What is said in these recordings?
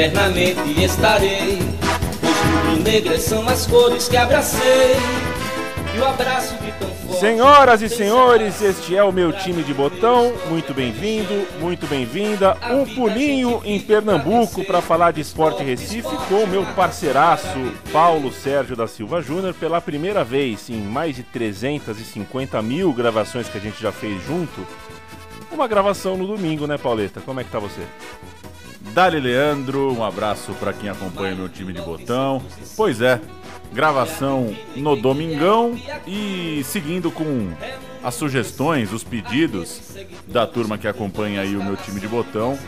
eternamente estarei. Pois rubro-negras são as cores que abracei. E o abraço de tão forte. Senhoras e senhores, este é o meu time de botão. Muito bem-vindo, muito bem-vinda. Um pulinho em Pernambuco para falar de esporte Recife com o meu parceiraço Paulo Sérgio da Silva Júnior pela primeira vez em mais de 350 mil gravações que a gente já fez junto. Uma gravação no domingo, né, Pauleta? Como é que tá você? Dali Leandro, um abraço para quem acompanha meu time de botão. Pois é, gravação no domingão e seguindo com as sugestões, os pedidos da turma que acompanha aí o meu time de botão,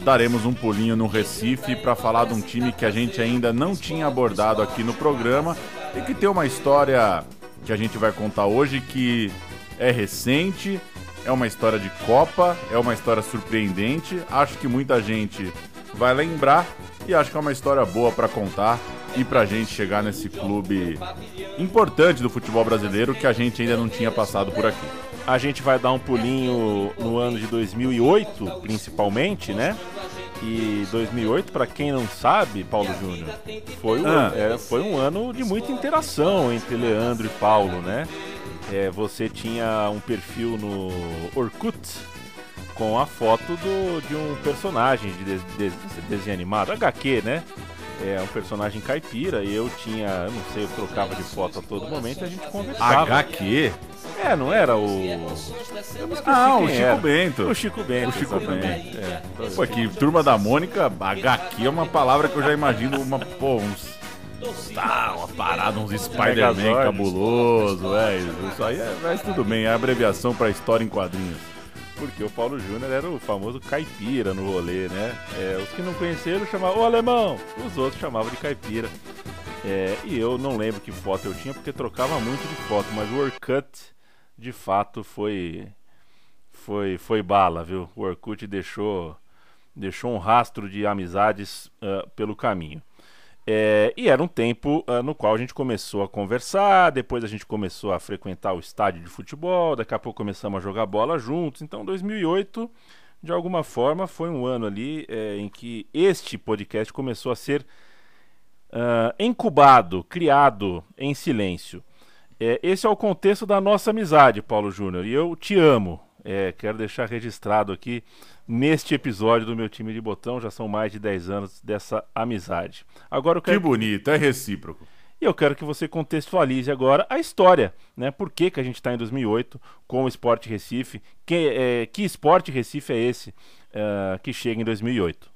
daremos um pulinho no Recife para falar de um time que a gente ainda não tinha abordado aqui no programa e que tem uma história que a gente vai contar hoje que é recente, é uma história de Copa, é uma história surpreendente. Acho que muita gente vai lembrar e acho que é uma história boa para contar e pra gente chegar nesse clube importante do futebol brasileiro que a gente ainda não tinha passado por aqui. A gente vai dar um pulinho no ano de 2008, principalmente, né? E 2008, para quem não sabe, Paulo Júnior, foi, um, Ah. é, foi um ano de muita interação entre Leandro e Paulo, né? É, você tinha um perfil no Orkut com a foto do, de um personagem de, de, de- desenho animado, HQ, né? É um personagem caipira e eu tinha, eu não sei, eu trocava de foto a todo momento e a gente conversava. HQ? É, não era o. Ah, o Chico era. Bento. O Chico Bento. O Chico. Bento. É. Pô, que turma da Mônica, HQ é uma palavra que eu já imagino uma, pô, uns. Tá, uma parada, uns Spider-Man cabuloso, é, isso, isso aí é, mas tudo bem, é abreviação pra história em quadrinhos. Porque o Paulo Júnior era o famoso caipira no rolê, né? É, os que não conheceram chamavam, ô alemão! Os outros chamavam de caipira. É, e eu não lembro que foto eu tinha, porque trocava muito de foto, mas o Orkut, de fato, foi. Foi, foi bala, viu? O Orkut deixou, deixou um rastro de amizades ah, pelo caminho. É, e era um tempo ah, no qual a gente começou a conversar, depois a gente começou a frequentar o estádio de futebol, daqui a pouco começamos a jogar bola juntos. Então, 2008, de alguma forma, foi um ano ali é, em que este podcast começou a ser ah, incubado, criado em silêncio. É, esse é o contexto da nossa amizade, Paulo Júnior, e eu te amo. É, quero deixar registrado aqui neste episódio do meu time de botão, já são mais de 10 anos dessa amizade. Agora eu Que quero bonito, é recíproco. e eu quero que você contextualize agora a história, né? Por que, que a gente está em 2008 com o Esporte Recife? Que, é, que Esporte Recife é esse é, que chega em 2008?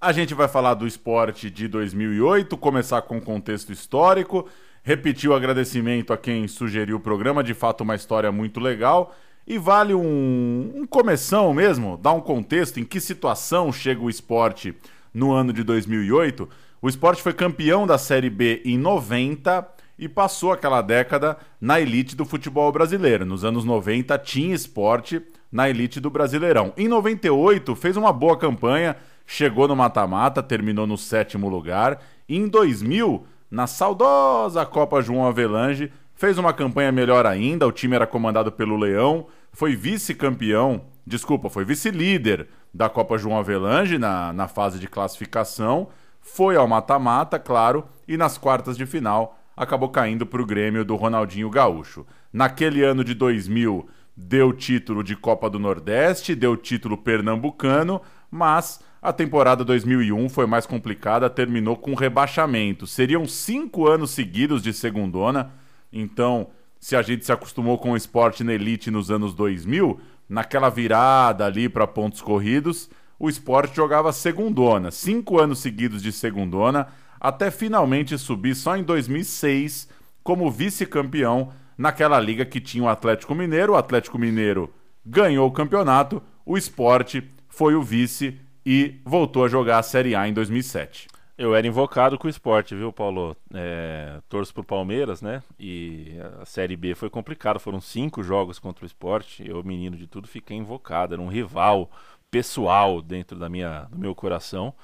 A gente vai falar do esporte de 2008, começar com o contexto histórico, repetir o agradecimento a quem sugeriu o programa, de fato uma história muito legal. E vale um, um começão mesmo, dar um contexto em que situação chega o esporte no ano de 2008. O esporte foi campeão da Série B em 90 e passou aquela década na elite do futebol brasileiro. Nos anos 90 tinha esporte na elite do Brasileirão. Em 98 fez uma boa campanha, chegou no mata-mata, terminou no sétimo lugar. E em 2000, na saudosa Copa João Avelange, fez uma campanha melhor ainda. O time era comandado pelo Leão, foi vice-campeão, desculpa, foi vice-líder da Copa João Avelange na, na fase de classificação. Foi ao mata-mata, claro, e nas quartas de final acabou caindo para o Grêmio do Ronaldinho Gaúcho. Naquele ano de 2000, deu título de Copa do Nordeste, deu título pernambucano, mas a temporada 2001 foi mais complicada, terminou com rebaixamento. Seriam cinco anos seguidos de segundona, então se a gente se acostumou com o esporte na elite nos anos 2000, naquela virada ali para pontos corridos, o esporte jogava segundona, cinco anos seguidos de segundona, até finalmente subir só em 2006 como vice-campeão naquela liga que tinha o Atlético Mineiro. O Atlético Mineiro ganhou o campeonato, o esporte foi o vice e voltou a jogar a Série A em 2007. Eu era invocado com o esporte, viu, Paulo? É, torço pro Palmeiras, né? E a Série B foi complicado. Foram cinco jogos contra o esporte. Eu, menino de tudo, fiquei invocado. Era um rival pessoal dentro da minha, do meu coração.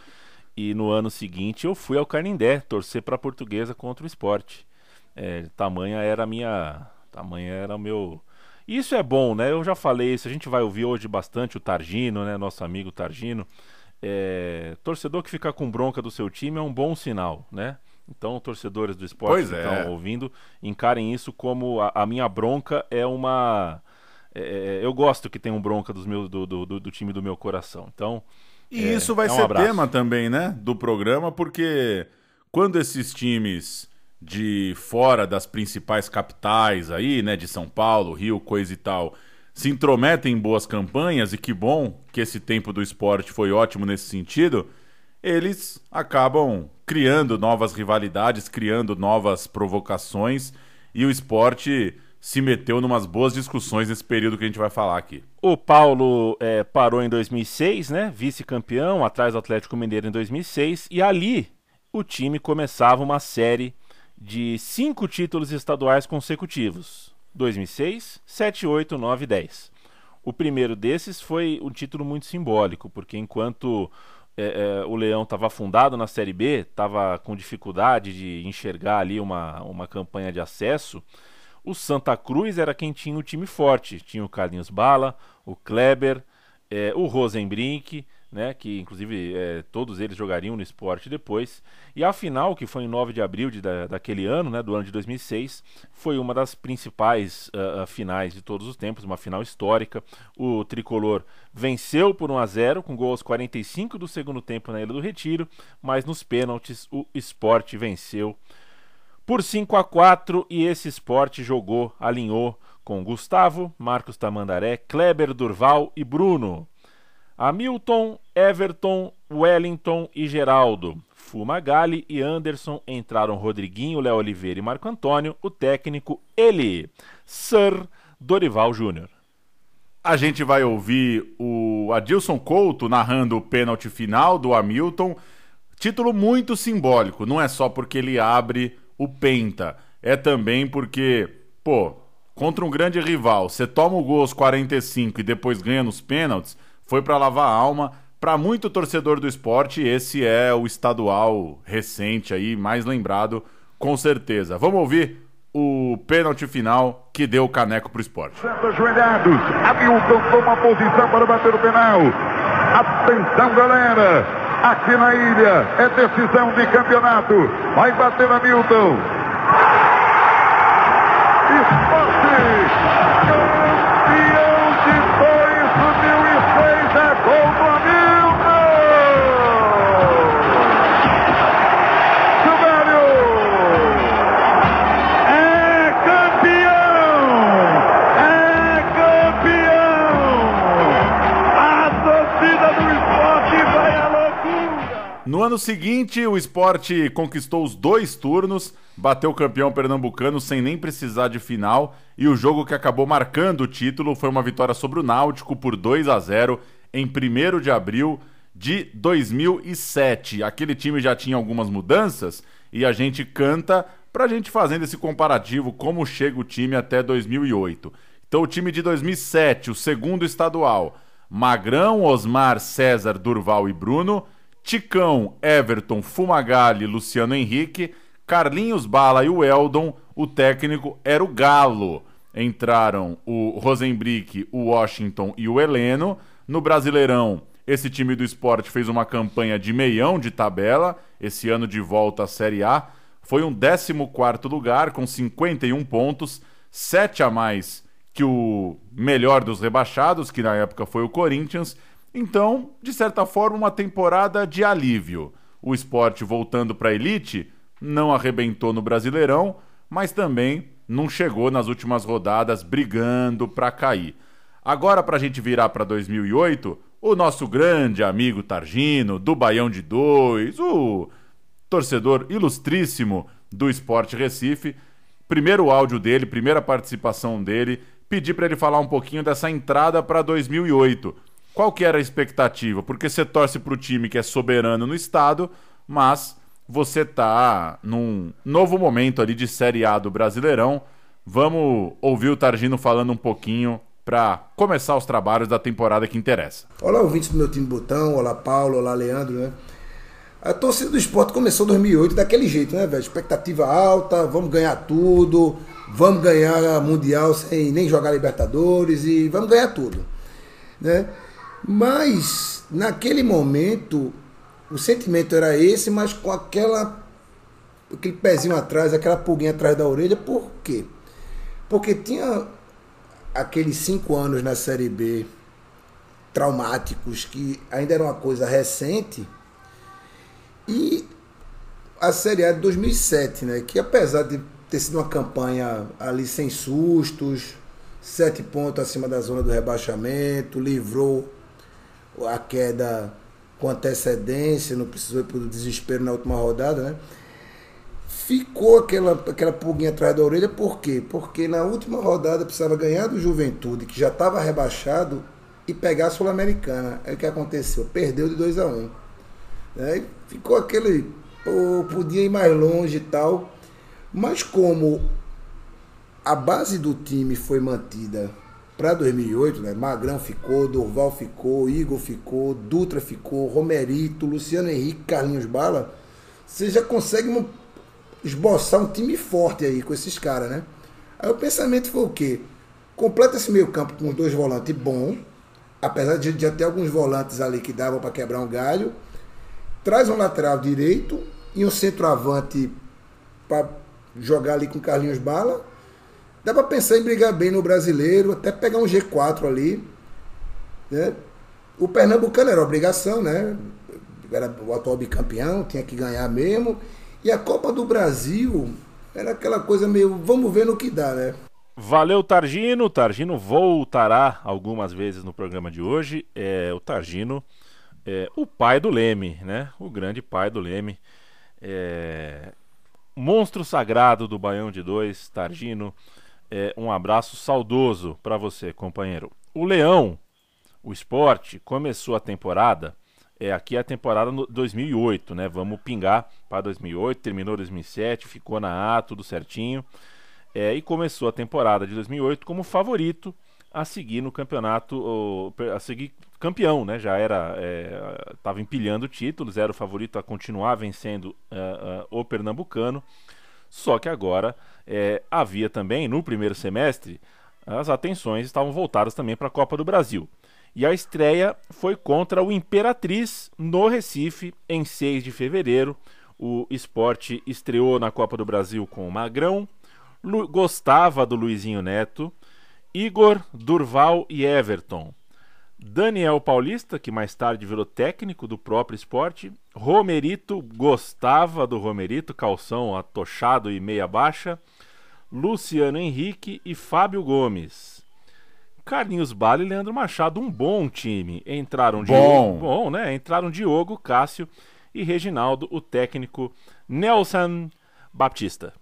E no ano seguinte eu fui ao Carnindé torcer para a portuguesa contra o esporte. É, tamanha era a minha. Tamanha era o meu. Isso é bom, né? Eu já falei isso. A gente vai ouvir hoje bastante o Targino, né? Nosso amigo Targino. É, torcedor que fica com bronca do seu time é um bom sinal, né? Então, torcedores do esporte que estão é. ouvindo, encarem isso como a, a minha bronca é uma. É, é eu gosto que tenham bronca dos meus, do, do, do, time do meu coração. Então. E é, isso vai um ser abraço. tema também, né? Do programa, porque quando esses times de fora das principais capitais aí, né? De São Paulo, Rio, coisa e tal, se intrometem em boas campanhas, e que bom que esse tempo do esporte foi ótimo nesse sentido eles acabam criando novas rivalidades, criando novas provocações e o esporte se meteu numas boas discussões nesse período que a gente vai falar aqui. O Paulo é, parou em 2006, né? Vice-campeão, atrás do Atlético Mineiro em 2006, e ali o time começava uma série de cinco títulos estaduais consecutivos: 2006, 7, 8, 9 10. O primeiro desses foi um título muito simbólico, porque enquanto é, é, o Leão estava afundado na Série B, estava com dificuldade de enxergar ali uma, uma campanha de acesso. O Santa Cruz era quem tinha o time forte. Tinha o Carlinhos Bala, o Kleber, é, o Rosenbrink, né, que inclusive é, todos eles jogariam no esporte depois. E a final, que foi em 9 de abril de, da, daquele ano, né, do ano de 2006, foi uma das principais uh, finais de todos os tempos, uma final histórica. O tricolor venceu por 1 a 0 com gols 45 do segundo tempo na Ilha do Retiro, mas nos pênaltis o esporte venceu por 5 a 4 e esse esporte jogou, alinhou com Gustavo, Marcos Tamandaré, Kleber Durval e Bruno. Hamilton, Everton, Wellington e Geraldo. Fumagalli e Anderson entraram Rodriguinho, Léo Oliveira e Marco Antônio. O técnico, ele, Sir Dorival Júnior. A gente vai ouvir o Adilson Couto narrando o pênalti final do Hamilton. Título muito simbólico, não é só porque ele abre o Penta, é também porque, pô, contra um grande rival, você toma o gol aos 45 e depois ganha nos pênaltis, foi para lavar a alma. Para muito torcedor do esporte, esse é o estadual recente aí, mais lembrado, com certeza. Vamos ouvir o pênalti final que deu o caneco pro esporte. Ajoelhados, Hamilton toma posição para bater o penal. Atenção, galera! Aqui na ilha é decisão de campeonato. Vai bater Hamilton. No ano seguinte, o esporte conquistou os dois turnos, bateu o campeão pernambucano sem nem precisar de final, e o jogo que acabou marcando o título foi uma vitória sobre o Náutico por 2 a 0 em 1 de abril de 2007. Aquele time já tinha algumas mudanças e a gente canta pra gente fazendo esse comparativo como chega o time até 2008. Então o time de 2007, o segundo estadual, Magrão, Osmar, César, Durval e Bruno, Ticão, Everton, Fumagalli, Luciano Henrique, Carlinhos Bala e o Eldon, o técnico era o Galo. Entraram o Rosenbrick, o Washington e o Heleno. No Brasileirão, esse time do esporte fez uma campanha de meião de tabela, esse ano de volta à Série A. Foi um 14 lugar com 51 pontos, 7 a mais que o melhor dos rebaixados, que na época foi o Corinthians, então, de certa forma, uma temporada de alívio. O esporte voltando para a elite não arrebentou no Brasileirão, mas também não chegou nas últimas rodadas brigando para cair. Agora, para a gente virar para 2008, o nosso grande amigo Targino, do Baião de Dois, o torcedor ilustríssimo do Esporte Recife, primeiro áudio dele, primeira participação dele, pedi para ele falar um pouquinho dessa entrada para 2008 qual que era a expectativa? Porque você torce para o time que é soberano no estado, mas você tá num novo momento ali de Série A do Brasileirão. Vamos ouvir o Targino falando um pouquinho para começar os trabalhos da temporada que interessa. Olá, ouvintes do meu time Botão, olá Paulo, olá Leandro, né? A torcida do esporte começou em 2008 daquele jeito, né, velho? Expectativa alta, vamos ganhar tudo, vamos ganhar Mundial sem nem jogar Libertadores e vamos ganhar tudo, né? Mas, naquele momento, o sentimento era esse, mas com aquela aquele pezinho atrás, aquela pulguinha atrás da orelha, por quê? Porque tinha aqueles cinco anos na Série B traumáticos, que ainda era uma coisa recente, e a Série A de 2007, né, que apesar de ter sido uma campanha ali sem sustos, sete pontos acima da zona do rebaixamento, livrou a queda com antecedência, não precisou ir para o desespero na última rodada, né? Ficou aquela, aquela pulguinha atrás da orelha, por quê? Porque na última rodada precisava ganhar do Juventude, que já estava rebaixado, e pegar a Sul-Americana. Aí o que aconteceu? Perdeu de 2 a 1 um. Né? Ficou aquele. Pô, podia ir mais longe e tal. Mas como a base do time foi mantida para 2008, né? Magrão ficou, Durval ficou, Igor ficou, Dutra ficou, Romerito, Luciano Henrique, Carlinhos Bala. Você já consegue esboçar um time forte aí com esses caras, né? Aí o pensamento foi o quê? Completa esse meio campo com dois volantes bons, apesar de já ter alguns volantes ali que davam para quebrar um galho. Traz um lateral direito e um centroavante para jogar ali com Carlinhos Bala. Dá para pensar em brigar bem no brasileiro, até pegar um G4 ali. Né? O Pernambucano era obrigação, né? Era o atual bicampeão, tinha que ganhar mesmo. E a Copa do Brasil era aquela coisa meio, vamos ver no que dá, né? Valeu, Targino. Targino voltará algumas vezes no programa de hoje. É, o Targino, é, o pai do Leme, né? O grande pai do Leme. É, monstro sagrado do Baião de Dois, Targino. É, um abraço saudoso para você, companheiro. O Leão, o esporte, começou a temporada. É, aqui é a temporada 2008, né? Vamos pingar para 2008, terminou 2007, ficou na A, tudo certinho. É, e começou a temporada de 2008 como favorito a seguir no campeonato, a seguir campeão, né? Já era, estava é, empilhando títulos, era o favorito a continuar vencendo uh, uh, o pernambucano. Só que agora é, havia também no primeiro semestre as atenções estavam voltadas também para a Copa do Brasil. E a estreia foi contra o Imperatriz no Recife em 6 de fevereiro. O esporte estreou na Copa do Brasil com o Magrão, Lu gostava do Luizinho Neto, Igor, Durval e Everton. Daniel Paulista, que mais tarde virou técnico do próprio esporte. Romerito, gostava do Romerito, calção atochado e meia baixa. Luciano Henrique e Fábio Gomes. Carlinhos Bala e Leandro Machado, um bom time. Entraram bom. Diogo, bom, né? Entraram Diogo, Cássio e Reginaldo, o técnico Nelson Baptista.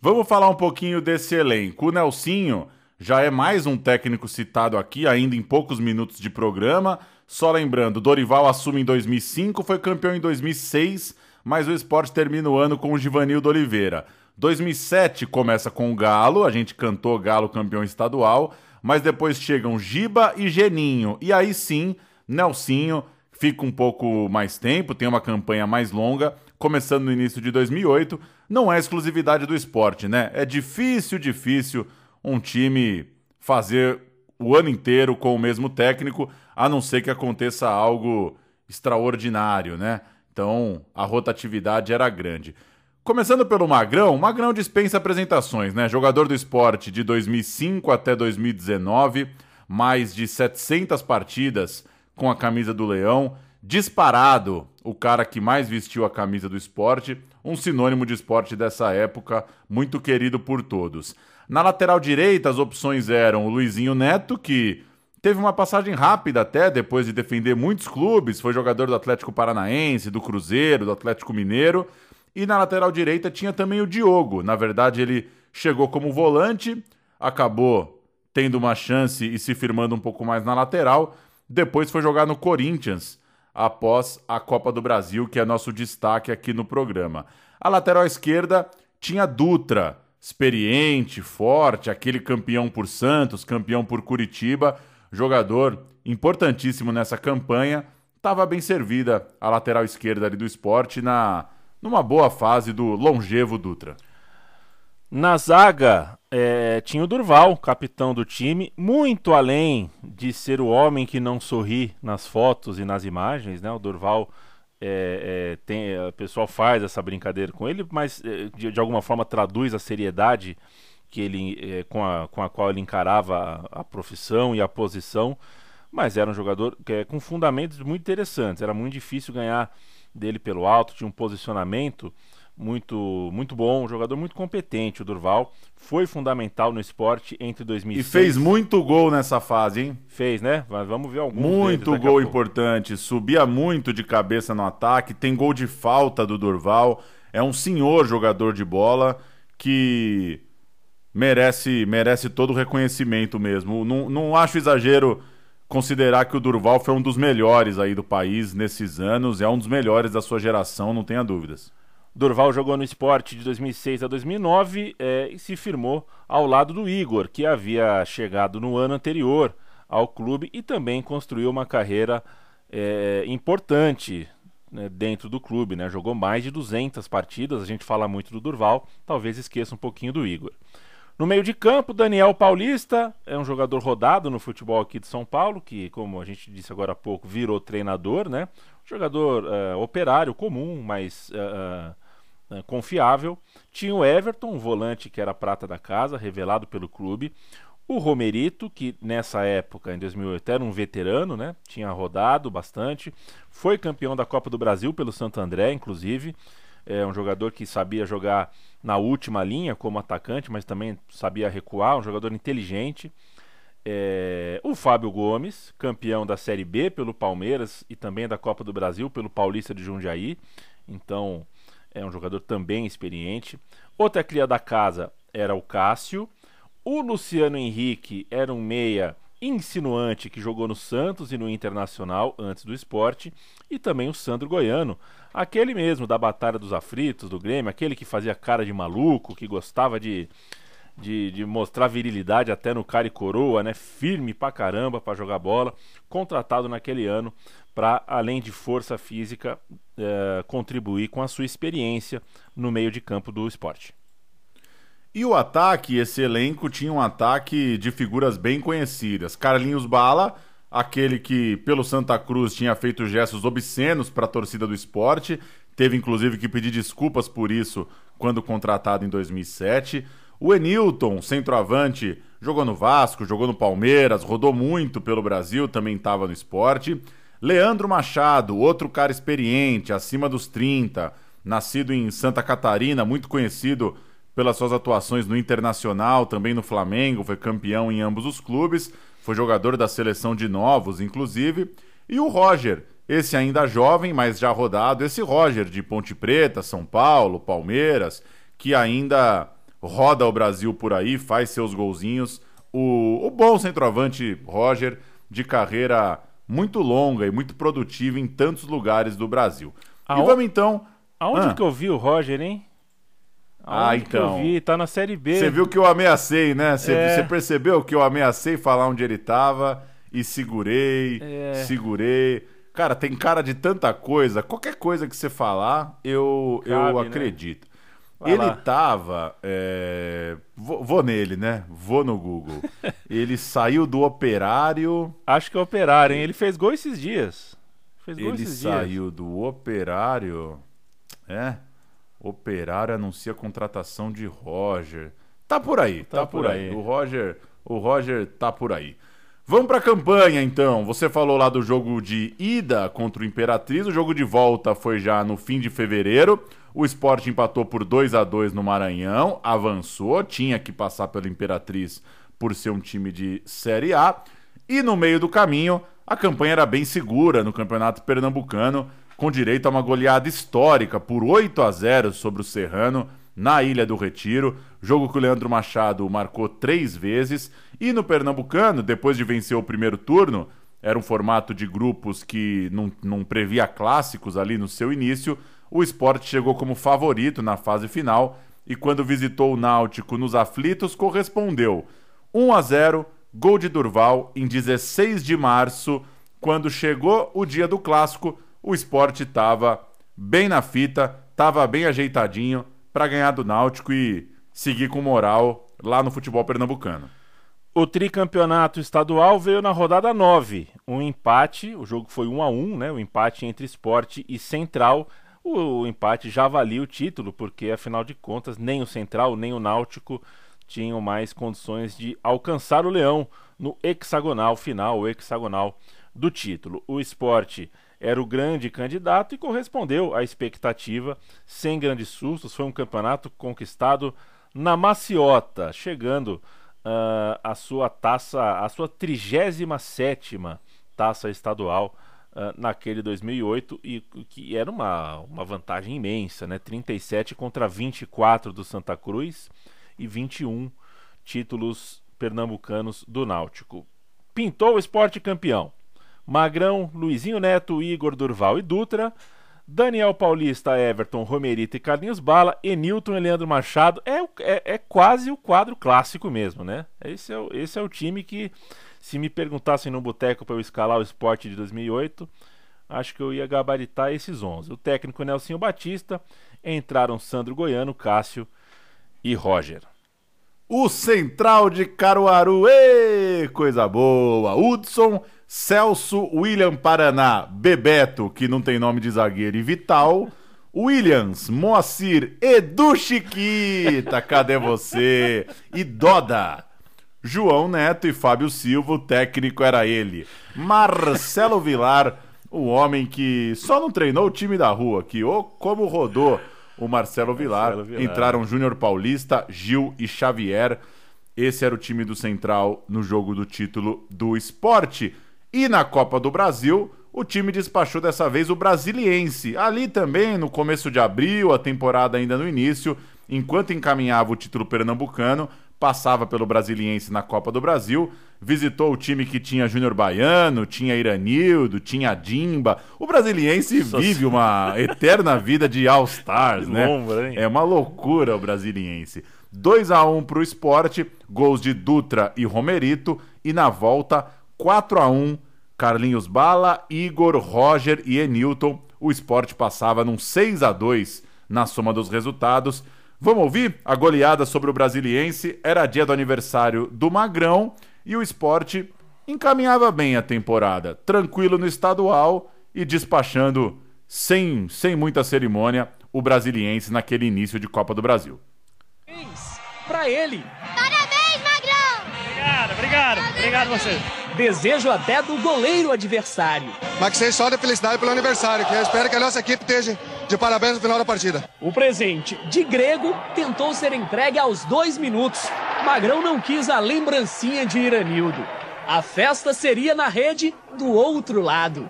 Vamos falar um pouquinho desse elenco. O Nelsinho já é mais um técnico citado aqui, ainda em poucos minutos de programa. Só lembrando, Dorival assume em 2005, foi campeão em 2006, mas o esporte termina o ano com o Givanildo Oliveira. 2007 começa com o Galo, a gente cantou Galo campeão estadual, mas depois chegam Giba e Geninho. E aí sim, Nelsinho fica um pouco mais tempo, tem uma campanha mais longa, começando no início de 2008, não é exclusividade do esporte, né? É difícil, difícil um time fazer o ano inteiro com o mesmo técnico, a não ser que aconteça algo extraordinário, né? Então a rotatividade era grande. Começando pelo Magrão, o Magrão dispensa apresentações, né? Jogador do esporte de 2005 até 2019, mais de 700 partidas com a camisa do Leão disparado o cara que mais vestiu a camisa do esporte, um sinônimo de esporte dessa época, muito querido por todos. Na lateral direita, as opções eram o Luizinho Neto, que teve uma passagem rápida até, depois de defender muitos clubes, foi jogador do Atlético Paranaense, do Cruzeiro, do Atlético Mineiro. E na lateral direita tinha também o Diogo. Na verdade, ele chegou como volante, acabou tendo uma chance e se firmando um pouco mais na lateral. Depois foi jogar no Corinthians após a Copa do Brasil, que é nosso destaque aqui no programa. A lateral esquerda tinha Dutra, experiente, forte, aquele campeão por Santos, campeão por Curitiba, jogador importantíssimo nessa campanha. Estava bem servida a lateral esquerda ali do esporte na numa boa fase do longevo Dutra. Na zaga, é, tinha o Durval, capitão do time, muito além de ser o homem que não sorri nas fotos e nas imagens, né? O Durval é, é, tem, o pessoal faz essa brincadeira com ele, mas é, de, de, alguma forma traduz a seriedade que ele, é, com, a, com a qual ele encarava a, a, profissão e a posição. Mas era um jogador é, com fundamentos muito interessantes. Era muito difícil ganhar dele pelo alto, tinha um posicionamento muito muito bom, um jogador muito competente, o Durval. Foi fundamental no esporte entre 2006... E fez muito gol nessa fase, hein? Fez, né? Vamos ver alguns Muito gol importante, subia muito de cabeça no ataque, tem gol de falta do Durval. É um senhor jogador de bola que merece merece todo o reconhecimento mesmo. Não, não acho exagero considerar que o Durval foi um dos melhores aí do país nesses anos, é um dos melhores da sua geração, não tenha dúvidas. Durval jogou no esporte de 2006 a 2009 é, e se firmou ao lado do Igor, que havia chegado no ano anterior ao clube e também construiu uma carreira é, importante né, dentro do clube. Né? Jogou mais de 200 partidas, a gente fala muito do Durval, talvez esqueça um pouquinho do Igor. No meio de campo, Daniel Paulista é um jogador rodado no futebol aqui de São Paulo, que, como a gente disse agora há pouco, virou treinador, né? Jogador uh, operário comum, mas uh, uh, confiável. Tinha o Everton, um volante que era prata da casa, revelado pelo clube. O Romerito, que nessa época, em 2008, era um veterano, né? Tinha rodado bastante. Foi campeão da Copa do Brasil pelo Santo André, inclusive. É um jogador que sabia jogar na última linha como atacante, mas também sabia recuar, um jogador inteligente. É, o Fábio Gomes, campeão da Série B pelo Palmeiras e também da Copa do Brasil pelo Paulista de Jundiaí. Então, é um jogador também experiente. Outra cria da casa era o Cássio. O Luciano Henrique era um meia insinuante que jogou no Santos e no Internacional antes do esporte. E também o Sandro Goiano, Aquele mesmo da Batalha dos Aflitos, do Grêmio, aquele que fazia cara de maluco, que gostava de, de, de, mostrar virilidade até no cara e coroa, né? Firme pra caramba para jogar bola, contratado naquele ano para, além de força física, é, contribuir com a sua experiência no meio de campo do esporte. E o ataque, esse elenco tinha um ataque de figuras bem conhecidas. Carlinhos Bala aquele que, pelo Santa Cruz, tinha feito gestos obscenos para a torcida do esporte, teve inclusive que pedir desculpas por isso quando contratado em 2007. O Enilton, centroavante, jogou no Vasco, jogou no Palmeiras, rodou muito pelo Brasil, também estava no esporte. Leandro Machado, outro cara experiente, acima dos 30, nascido em Santa Catarina, muito conhecido pelas suas atuações no Internacional, também no Flamengo, foi campeão em ambos os clubes foi jogador da seleção de novos, inclusive, e o Roger, esse ainda jovem, mas já rodado, esse Roger de Ponte Preta, São Paulo, Palmeiras, que ainda roda o Brasil por aí, faz seus golzinhos. O, o bom centroavante Roger, de carreira muito longa e muito produtiva em tantos lugares do Brasil. Aonde, e vamos então. Aonde ah, que eu vi o Roger, hein? Ah, então. eu vi, tá na Série B. Você viu que eu ameacei, né? Você é. percebeu que eu ameacei falar onde ele tava e segurei, é. segurei. Cara, tem cara de tanta coisa. Qualquer coisa que você falar, eu, Cabe, eu né? acredito. Né? Ele lá. tava. É... Vou, vou, nele, né? Vou no Google. ele saiu do operário. Acho que é operário, hein? Ele fez gol esses dias. Fez ele esses saiu dias. do operário. É. Operário anuncia a contratação de Roger. Tá por aí, tá, tá por, por aí. aí. O Roger, o Roger tá por aí. Vamos para a campanha então. Você falou lá do jogo de ida contra o Imperatriz, o jogo de volta foi já no fim de fevereiro. O esporte empatou por 2 a 2 no Maranhão, avançou, tinha que passar pela Imperatriz por ser um time de Série A. E no meio do caminho, a campanha era bem segura no Campeonato Pernambucano com direito a uma goleada histórica por 8 a 0 sobre o Serrano na Ilha do Retiro, jogo que o Leandro Machado marcou três vezes, e no Pernambucano, depois de vencer o primeiro turno, era um formato de grupos que não, não previa clássicos ali no seu início, o esporte chegou como favorito na fase final e quando visitou o Náutico nos aflitos correspondeu 1 a 0, gol de Durval em 16 de março, quando chegou o dia do clássico, o esporte estava bem na fita, estava bem ajeitadinho para ganhar do Náutico e seguir com moral lá no futebol pernambucano. O tricampeonato estadual veio na rodada 9. Um empate, o jogo foi 1 a 1 né? O empate entre esporte e central. O, o empate já valia o título, porque afinal de contas, nem o central, nem o náutico tinham mais condições de alcançar o leão no hexagonal final, o hexagonal do título. O esporte era o grande candidato e correspondeu à expectativa, sem grandes sustos. Foi um campeonato conquistado na maciota, chegando uh, a sua taça, a sua 37 taça estadual uh, naquele 2008 e que era uma, uma vantagem imensa, né? 37 contra 24 do Santa Cruz e 21 títulos pernambucanos do Náutico. Pintou o esporte campeão. Magrão, Luizinho Neto, Igor Durval e Dutra Daniel Paulista, Everton, Romerito e Carlinhos Bala, Enilton e Leandro Machado. É, é, é, quase o quadro clássico mesmo, né? Esse é, o, esse é o time que, se me perguntassem no boteco para eu escalar o esporte de 2008, acho que eu ia gabaritar esses 11. O técnico Nelsinho Batista, entraram Sandro Goiano, Cássio e Roger. O Central de Caruaru, ê, coisa boa! Hudson Celso William Paraná, Bebeto, que não tem nome de zagueiro, e Vital. Williams, Moacir, Edu Chiquita, cadê você? E Doda. João Neto e Fábio Silva, o técnico era ele. Marcelo Vilar, o homem que só não treinou o time da rua, que ou como rodou o Marcelo Vilar. Marcelo Vilar. Entraram Júnior Paulista, Gil e Xavier. Esse era o time do Central no jogo do título do esporte. E na Copa do Brasil, o time despachou dessa vez o Brasiliense. Ali também, no começo de abril, a temporada ainda no início, enquanto encaminhava o título pernambucano, passava pelo Brasiliense na Copa do Brasil, visitou o time que tinha Júnior Baiano, tinha Iranildo, tinha Dimba. O Brasiliense Nossa. vive uma eterna vida de All-Stars, né? Lombra, é uma loucura o Brasiliense. 2 a 1 para o esporte, gols de Dutra e Romerito, e na volta 4 a 1 Carlinhos Bala, Igor, Roger e Enilton. O esporte passava num 6 a 2 na soma dos resultados. Vamos ouvir? A goleada sobre o Brasiliense era dia do aniversário do Magrão e o esporte encaminhava bem a temporada, tranquilo no estadual e despachando sem, sem muita cerimônia o Brasiliense naquele início de Copa do Brasil. Para ele. Parabéns, Obrigado, obrigado, obrigado você. Desejo até do goleiro adversário. Mas que seja só de felicidade pelo aniversário, que eu espero que a nossa equipe esteja de parabéns no final da partida. O presente de Grego tentou ser entregue aos dois minutos. Magrão não quis a lembrancinha de Iranildo. A festa seria na rede do outro lado.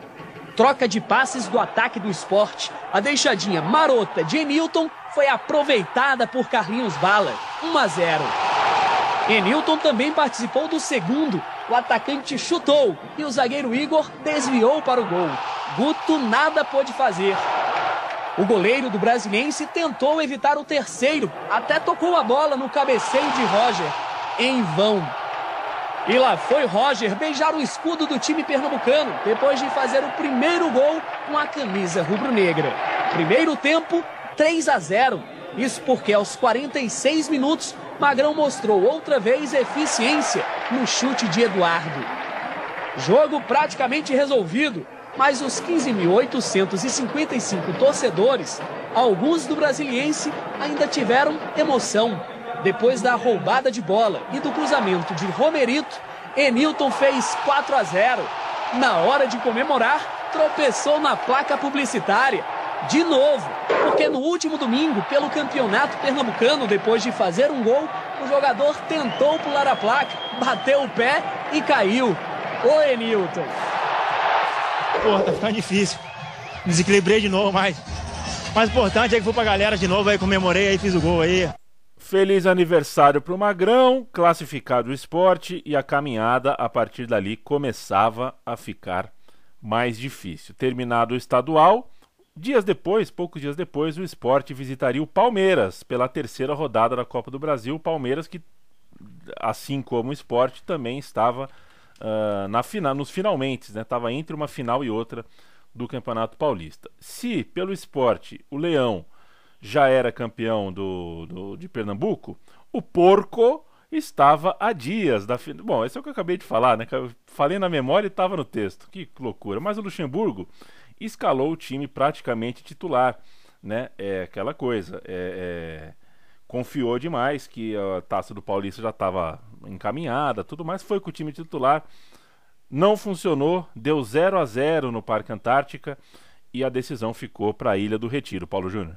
Troca de passes do ataque do esporte. A deixadinha marota de Enilton foi aproveitada por Carlinhos Bala. 1 a 0. Enilton também participou do segundo o atacante chutou e o zagueiro Igor desviou para o gol. Guto nada pôde fazer. O goleiro do Brasiliense tentou evitar o terceiro, até tocou a bola no cabeceio de Roger. Em vão. E lá foi Roger beijar o escudo do time pernambucano, depois de fazer o primeiro gol com a camisa rubro-negra. Primeiro tempo, 3 a 0. Isso porque aos 46 minutos, Magrão mostrou outra vez eficiência no chute de Eduardo. Jogo praticamente resolvido, mas os 15.855 torcedores, alguns do Brasiliense, ainda tiveram emoção. Depois da roubada de bola e do cruzamento de Romerito, Enilton fez 4 a 0. Na hora de comemorar, tropeçou na placa publicitária de novo, porque no último domingo, pelo campeonato pernambucano, depois de fazer um gol, o jogador tentou pular a placa, bateu o pé e caiu. Ô Enilton. Porra, tá ficando difícil. Desequilibrei de novo, mas. Mais importante é que fui pra galera de novo, aí comemorei, aí fiz o gol aí. Feliz aniversário pro Magrão, classificado o esporte e a caminhada a partir dali começava a ficar mais difícil. Terminado o estadual, Dias depois, poucos dias depois, o esporte visitaria o Palmeiras pela terceira rodada da Copa do Brasil. O Palmeiras, que, assim como o esporte, também estava uh, na final, nos finalmente, estava né? entre uma final e outra do Campeonato Paulista. Se pelo esporte o Leão já era campeão do, do de Pernambuco, o Porco estava a dias da final. Bom, esse é o que eu acabei de falar, né? Falei na memória e estava no texto. Que loucura. Mas o Luxemburgo escalou o time praticamente titular, né? É aquela coisa. É, é... Confiou demais que a taça do Paulista já estava encaminhada, tudo mais. Foi com o time titular. Não funcionou, deu 0 a 0 no Parque Antártica e a decisão ficou para a Ilha do Retiro. Paulo Júnior.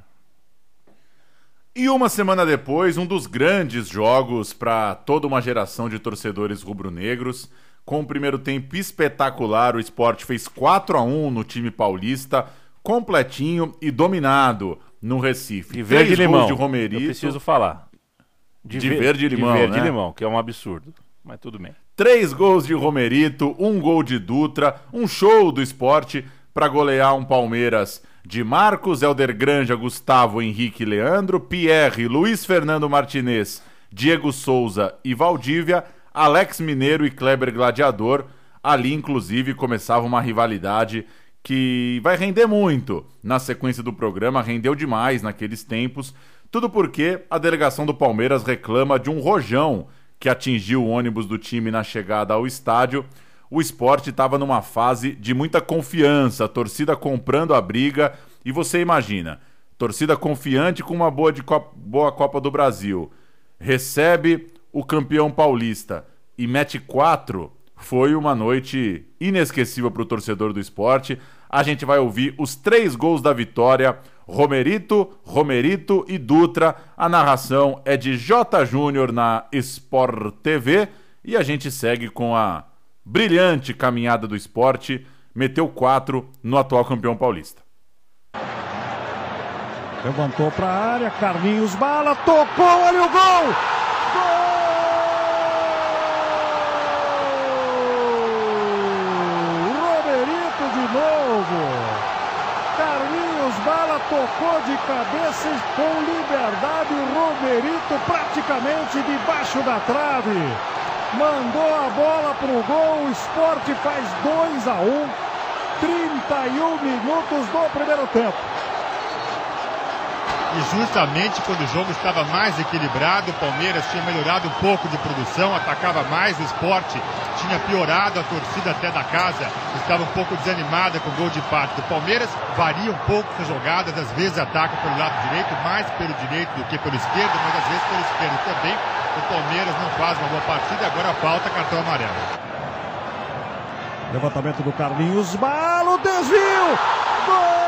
E uma semana depois, um dos grandes jogos para toda uma geração de torcedores rubro-negros. Com o primeiro tempo espetacular, o esporte fez 4 a 1 no time paulista, completinho e dominado no Recife. De verde Três limão. de Romerito. Eu preciso falar. De verde limão, De verde né? limão, que é um absurdo. Mas tudo bem. Três gols de Romerito, um gol de Dutra, um show do esporte para golear um Palmeiras de Marcos, Helder Granja, Gustavo Henrique Leandro, Pierre, Luiz Fernando Martinez, Diego Souza e Valdívia, Alex Mineiro e Kleber Gladiador. Ali, inclusive, começava uma rivalidade que vai render muito na sequência do programa, rendeu demais naqueles tempos. Tudo porque a delegação do Palmeiras reclama de um rojão que atingiu o ônibus do time na chegada ao estádio. O esporte estava numa fase de muita confiança, torcida comprando a briga. E você imagina, torcida confiante com uma boa, de Copa, boa Copa do Brasil, recebe o campeão paulista e mete quatro. Foi uma noite inesquecível para o torcedor do esporte. A gente vai ouvir os três gols da vitória. Romerito, Romerito e Dutra. A narração é de J. Júnior na Sport TV. E a gente segue com a brilhante caminhada do esporte. Meteu quatro no atual campeão paulista. Levantou para a área, Carlinhos Bala, tocou, olha o gol! Romerito de novo. Carlinhos Bala tocou de cabeça com liberdade. Romerito praticamente debaixo da trave. Mandou a bola para o gol. O esporte faz 2 a 1. 31 minutos do primeiro tempo. E justamente quando o jogo estava mais equilibrado, o Palmeiras tinha melhorado um pouco de produção, atacava mais o esporte, tinha piorado a torcida até da casa, estava um pouco desanimada com o gol de empate do Palmeiras, varia um pouco as jogadas, às vezes ataca pelo lado direito, mais pelo direito do que pelo esquerdo, mas às vezes pelo esquerdo também. O Palmeiras não faz uma boa partida, agora falta cartão amarelo. Levantamento do Carlinhos Balo, desvio! Gol!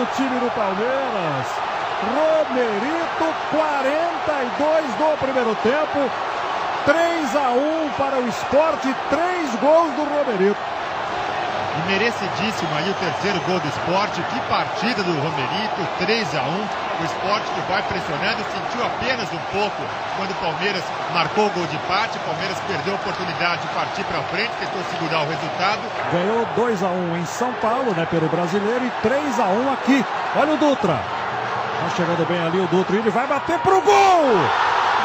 Do time do Palmeiras. Romerito, 42 do primeiro tempo. 3 a 1 para o esporte, 3 gols do Romerito. E merecidíssimo aí o terceiro gol do esporte. Que partida do Romerito, 3 a 1 o esporte que vai pressionando, sentiu apenas um pouco quando o Palmeiras marcou o gol de empate. O Palmeiras perdeu a oportunidade de partir para frente, tentou segurar o resultado. Ganhou 2 a 1 em São Paulo, né, pelo brasileiro, e 3 a 1 aqui. Olha o Dutra. Tá chegando bem ali o Dutra, ele vai bater pro gol!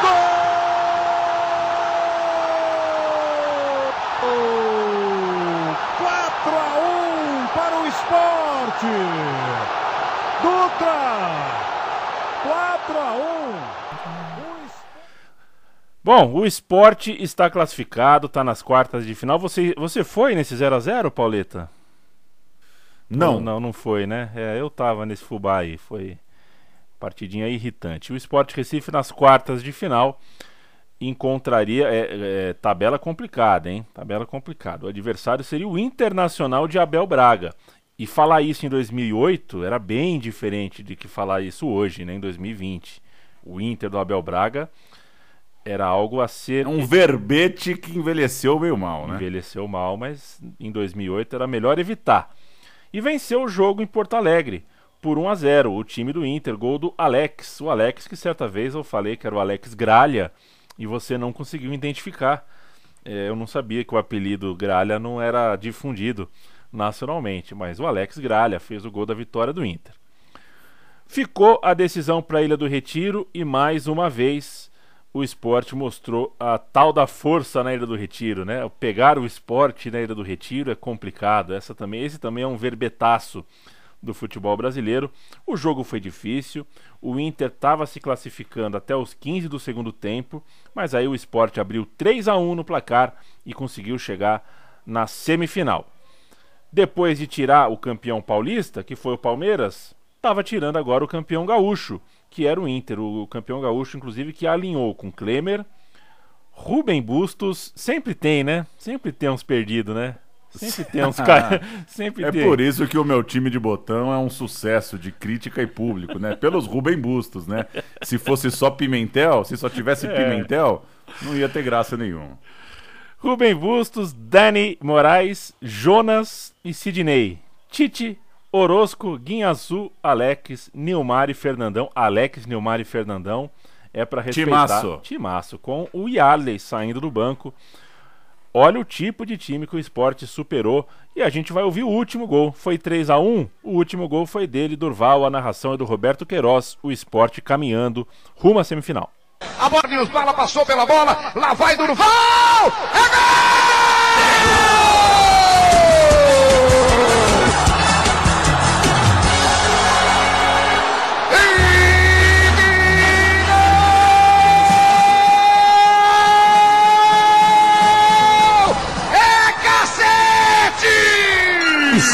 Gol! 4 a 1 para o esporte! Dutra! 4 a 1. Bom, o esporte está classificado, está nas quartas de final. Você, você foi nesse 0 a 0 Pauleta? Não. Não, não foi, né? É, eu tava nesse fubá aí. Foi partidinha irritante. O Esporte Recife nas quartas de final encontraria. É, é, tabela complicada, hein? Tabela complicada. O adversário seria o Internacional de Abel Braga. E falar isso em 2008 era bem diferente de que falar isso hoje, né, em 2020. O Inter do Abel Braga era algo a ser. Um verbete que envelheceu meio mal, né? Envelheceu mal, mas em 2008 era melhor evitar. E venceu o jogo em Porto Alegre por 1 a 0 o time do Inter, gol do Alex. O Alex, que certa vez eu falei que era o Alex Gralha e você não conseguiu identificar. É, eu não sabia que o apelido Gralha não era difundido nacionalmente, mas o Alex Gralha fez o gol da vitória do Inter. Ficou a decisão para a Ilha do Retiro e mais uma vez o esporte mostrou a tal da força na Ilha do Retiro, né? Pegar o esporte na Ilha do Retiro é complicado. Essa também, esse também é um verbetaço do futebol brasileiro. O jogo foi difícil, o Inter estava se classificando até os 15 do segundo tempo, mas aí o esporte abriu 3 a 1 no placar e conseguiu chegar na semifinal. Depois de tirar o campeão paulista, que foi o Palmeiras, estava tirando agora o campeão gaúcho, que era o Inter, o campeão gaúcho, inclusive, que alinhou com Klemer, Rubem Bustos, sempre tem, né? Sempre tem uns perdidos, né? Sempre tem uns caras. Sempre é tem. por isso que o meu time de botão é um sucesso de crítica e público, né? Pelos Rubem Bustos, né? Se fosse só Pimentel, se só tivesse É. Pimentel, não ia ter graça nenhuma. Rubem Bustos, Dani Moraes, Jonas e Sidney. Tite, Orosco, Guinhazu, Alex, Nilmar e Fernandão. Alex, Nilmar e Fernandão é para respeitar. Timaço. Timaço. Com o Yarley saindo do banco. Olha o tipo de time que o esporte superou. E a gente vai ouvir o último gol. Foi 3 a 1 O último gol foi dele, Durval. A narração é do Roberto Queiroz. O esporte caminhando rumo à semifinal. A Bala passou pela bola. Lá vai Durval! É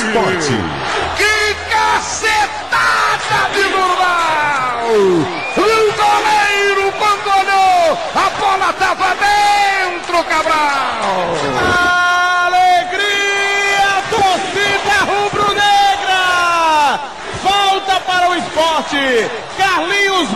Esporte. Que cacetada de Durval! O goleiro abandonou! A bola estava dentro, Cabral! Alegria, torcida rubro-negra! Volta para o esporte!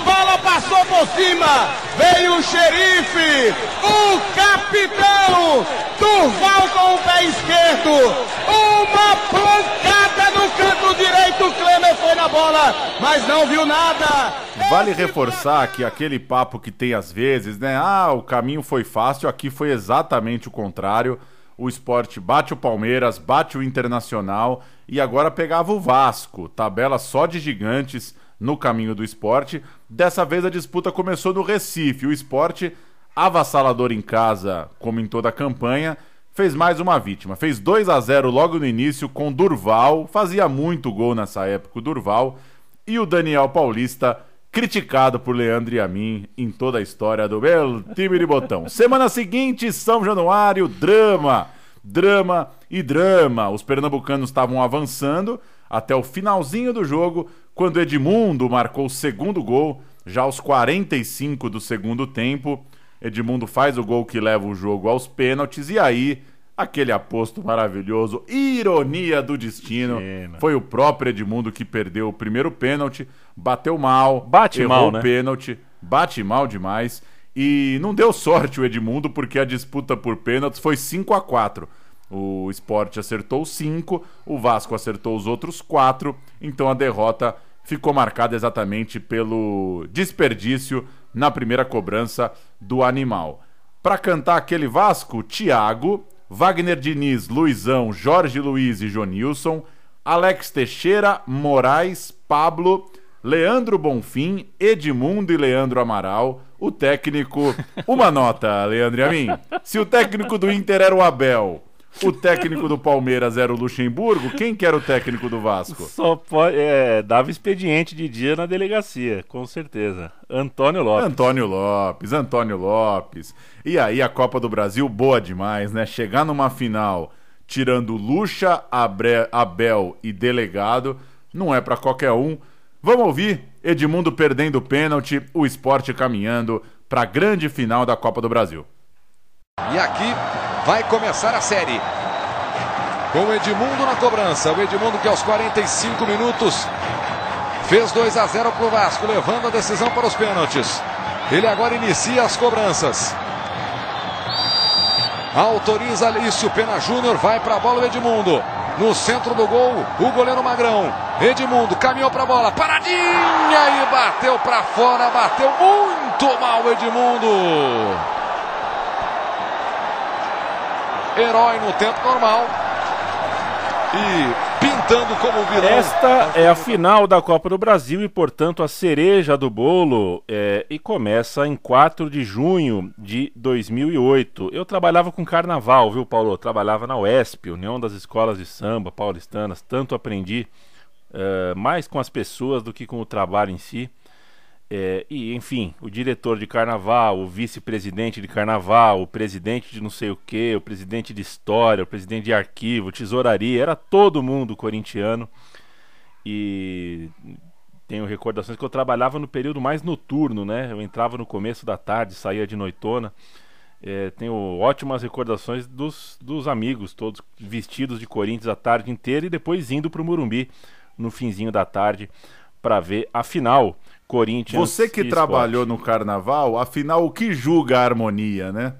Bala passou por cima! Veio o xerife! O capitão! Durval com o pé esquerdo! Uma pancada no canto direito! Klemer foi na bola, mas não viu nada! Vale reforçar que aquele papo que tem às vezes, né? Ah, o caminho foi fácil, aqui foi exatamente o contrário. O esporte bate o Palmeiras, bate o Internacional e agora pegava o Vasco. Tabela só de gigantes no caminho do esporte. Dessa vez a disputa começou no Recife. O esporte, avassalador em casa, como em toda a campanha, fez mais uma vítima. Fez 2 a 0 logo no início com Durval. Fazia muito gol nessa época o Durval. E o Daniel Paulista criticado por Leandro e a mim em toda a história do meu time de botão. Semana seguinte, São Januário, drama, drama e drama. Os pernambucanos estavam avançando até o finalzinho do jogo, quando Edmundo marcou o segundo gol, já aos 45 do segundo tempo. Edmundo faz o gol que leva o jogo aos pênaltis e aí aquele aposto maravilhoso, ironia do destino. Foi o próprio Edmundo que perdeu o primeiro pênalti, bateu mal, Bate mal, o né? pênalti, bate mal demais. E não deu sorte o Edmundo, porque a disputa por pênaltis foi 5 a 4 O Sport acertou 5, o Vasco acertou os outros 4, então a derrota ficou marcada exatamente pelo desperdício na primeira cobrança do animal. Para cantar aquele Vasco, Thiago, Wagner Diniz, Luizão, Jorge Luiz e Jonilson, Alex Teixeira, Moraes, Pablo, Leandro Bonfim, Edmundo e Leandro Amaral, o técnico. Uma nota, Leandro e a mim. Se o técnico do Inter era o Abel, o técnico do Palmeiras era o Luxemburgo, quem que era o técnico do Vasco? Só pode. É, dava expediente de dia na delegacia, com certeza. Antônio Lopes. Antônio Lopes, Antônio Lopes. E aí a Copa do Brasil, boa demais, né? Chegar numa final tirando Lucha, Abre- Abel e Delegado, não é pra qualquer um. Vamos ouvir Edmundo perdendo o pênalti, o esporte caminhando pra grande final da Copa do Brasil. E aqui vai começar a série. Com o Edmundo na cobrança. O Edmundo que aos 45 minutos fez 2 a 0 para o Vasco, levando a decisão para os pênaltis. Ele agora inicia as cobranças. Autoriza Alício Pena Júnior, vai para a bola o Edmundo. No centro do gol, o goleiro Magrão. Edmundo caminhou para a bola, paradinha e bateu para fora, bateu muito mal Edmundo. Herói no tempo normal. E pintando como vilão. Esta é a final da Copa do Brasil e, portanto, a cereja do bolo. É, e começa em 4 de junho de 2008. Eu trabalhava com carnaval, viu, Paulo? Eu trabalhava na UESP, União das Escolas de Samba Paulistanas. Tanto aprendi uh, mais com as pessoas do que com o trabalho em si. É, e, enfim, o diretor de carnaval, o vice-presidente de carnaval, o presidente de não sei o que, o presidente de história, o presidente de arquivo, tesouraria, era todo mundo corintiano. E tenho recordações que eu trabalhava no período mais noturno, né? Eu entrava no começo da tarde, saía de noitona. É, tenho ótimas recordações dos, dos amigos, todos vestidos de Corinthians a tarde inteira e depois indo para o Murumbi no finzinho da tarde para ver a final. Corinthians. Você que trabalhou esporte. no carnaval, afinal, o que julga a harmonia, né?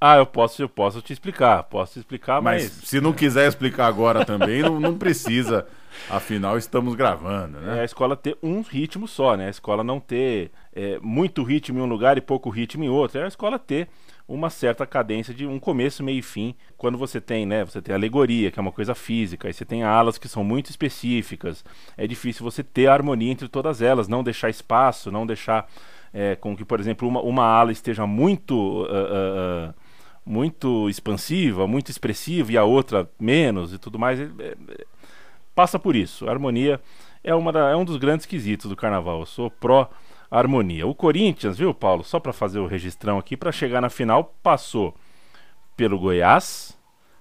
Ah, eu posso, eu posso te explicar, posso te explicar, mas. Mas se não quiser explicar agora também, não, não precisa. Afinal, estamos gravando, né? É a escola ter um ritmo só, né? A escola não ter é, muito ritmo em um lugar e pouco ritmo em outro. É a escola ter uma certa cadência de um começo, meio e fim. Quando você tem, né, você tem alegoria, que é uma coisa física, e você tem alas que são muito específicas. É difícil você ter a harmonia entre todas elas, não deixar espaço, não deixar é, com que, por exemplo, uma, uma ala esteja muito uh, uh, muito expansiva, muito expressiva e a outra menos e tudo mais. É, é, passa por isso. A harmonia é, uma da, é um dos grandes quesitos do carnaval. Eu sou pró harmonia. O Corinthians, viu, Paulo? Só para fazer o registrão aqui, para chegar na final, passou pelo Goiás,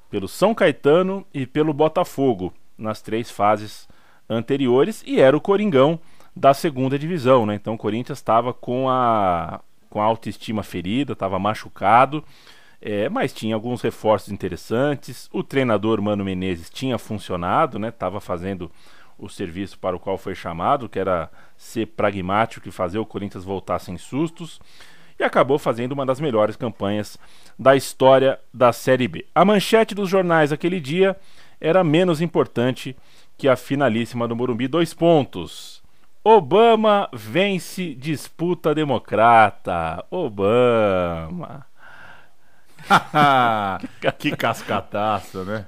pelo São Caetano e pelo Botafogo nas três fases anteriores e era o Coringão da segunda divisão, né? Então o Corinthians estava com a com a autoestima ferida, estava machucado, é, mas tinha alguns reforços interessantes. O treinador Mano Menezes tinha funcionado, né? Tava fazendo o serviço para o qual foi chamado, que era ser pragmático e fazer o Corinthians voltar sem sustos, e acabou fazendo uma das melhores campanhas da história da Série B. A manchete dos jornais aquele dia era menos importante que a finalíssima do Morumbi, dois pontos. Obama vence disputa democrata. Obama. que cascataça, né?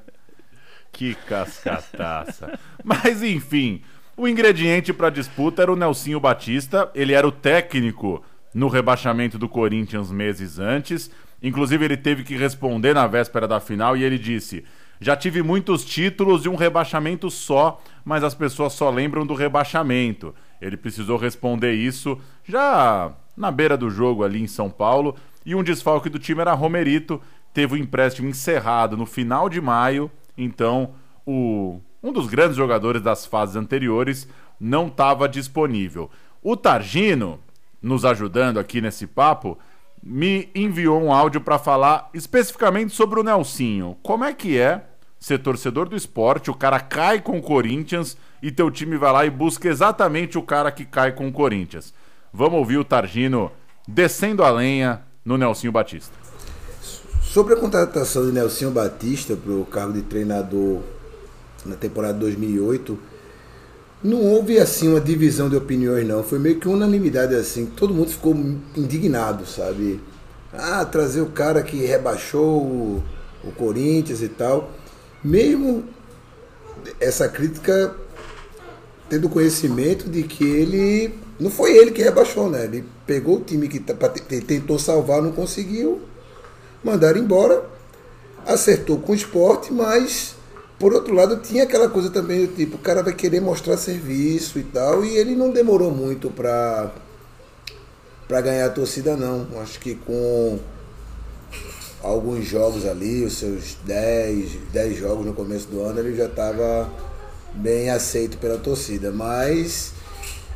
Que cascataça. Mas enfim, o ingrediente para a disputa era o Nelsinho Batista. Ele era o técnico no rebaixamento do Corinthians meses antes. Inclusive, ele teve que responder na véspera da final e ele disse: Já tive muitos títulos e um rebaixamento só, mas as pessoas só lembram do rebaixamento. Ele precisou responder isso já na beira do jogo ali em São Paulo. E um desfalque do time era Romerito, teve o empréstimo encerrado no final de maio então, o, um dos grandes jogadores das fases anteriores não estava disponível. O Targino, nos ajudando aqui nesse papo, me enviou um áudio para falar especificamente sobre o Nelsinho. Como é que é ser torcedor do esporte, o cara cai com o Corinthians e teu time vai lá e busca exatamente o cara que cai com o Corinthians. Vamos ouvir o Targino descendo a lenha no Nelsinho Batista. Sobre a contratação de Nelson Batista para o cargo de treinador na temporada 2008, não houve assim uma divisão de opiniões não, foi meio que unanimidade assim, todo mundo ficou indignado, sabe? Ah, trazer o cara que rebaixou o, o Corinthians e tal. Mesmo essa crítica tendo conhecimento de que ele não foi ele que rebaixou, né? Ele pegou o time que tentou salvar, não conseguiu mandaram embora, acertou com o esporte, mas por outro lado tinha aquela coisa também do tipo, o cara vai querer mostrar serviço e tal, e ele não demorou muito para para ganhar a torcida não. Acho que com alguns jogos ali, os seus 10, 10 jogos no começo do ano, ele já estava bem aceito pela torcida, mas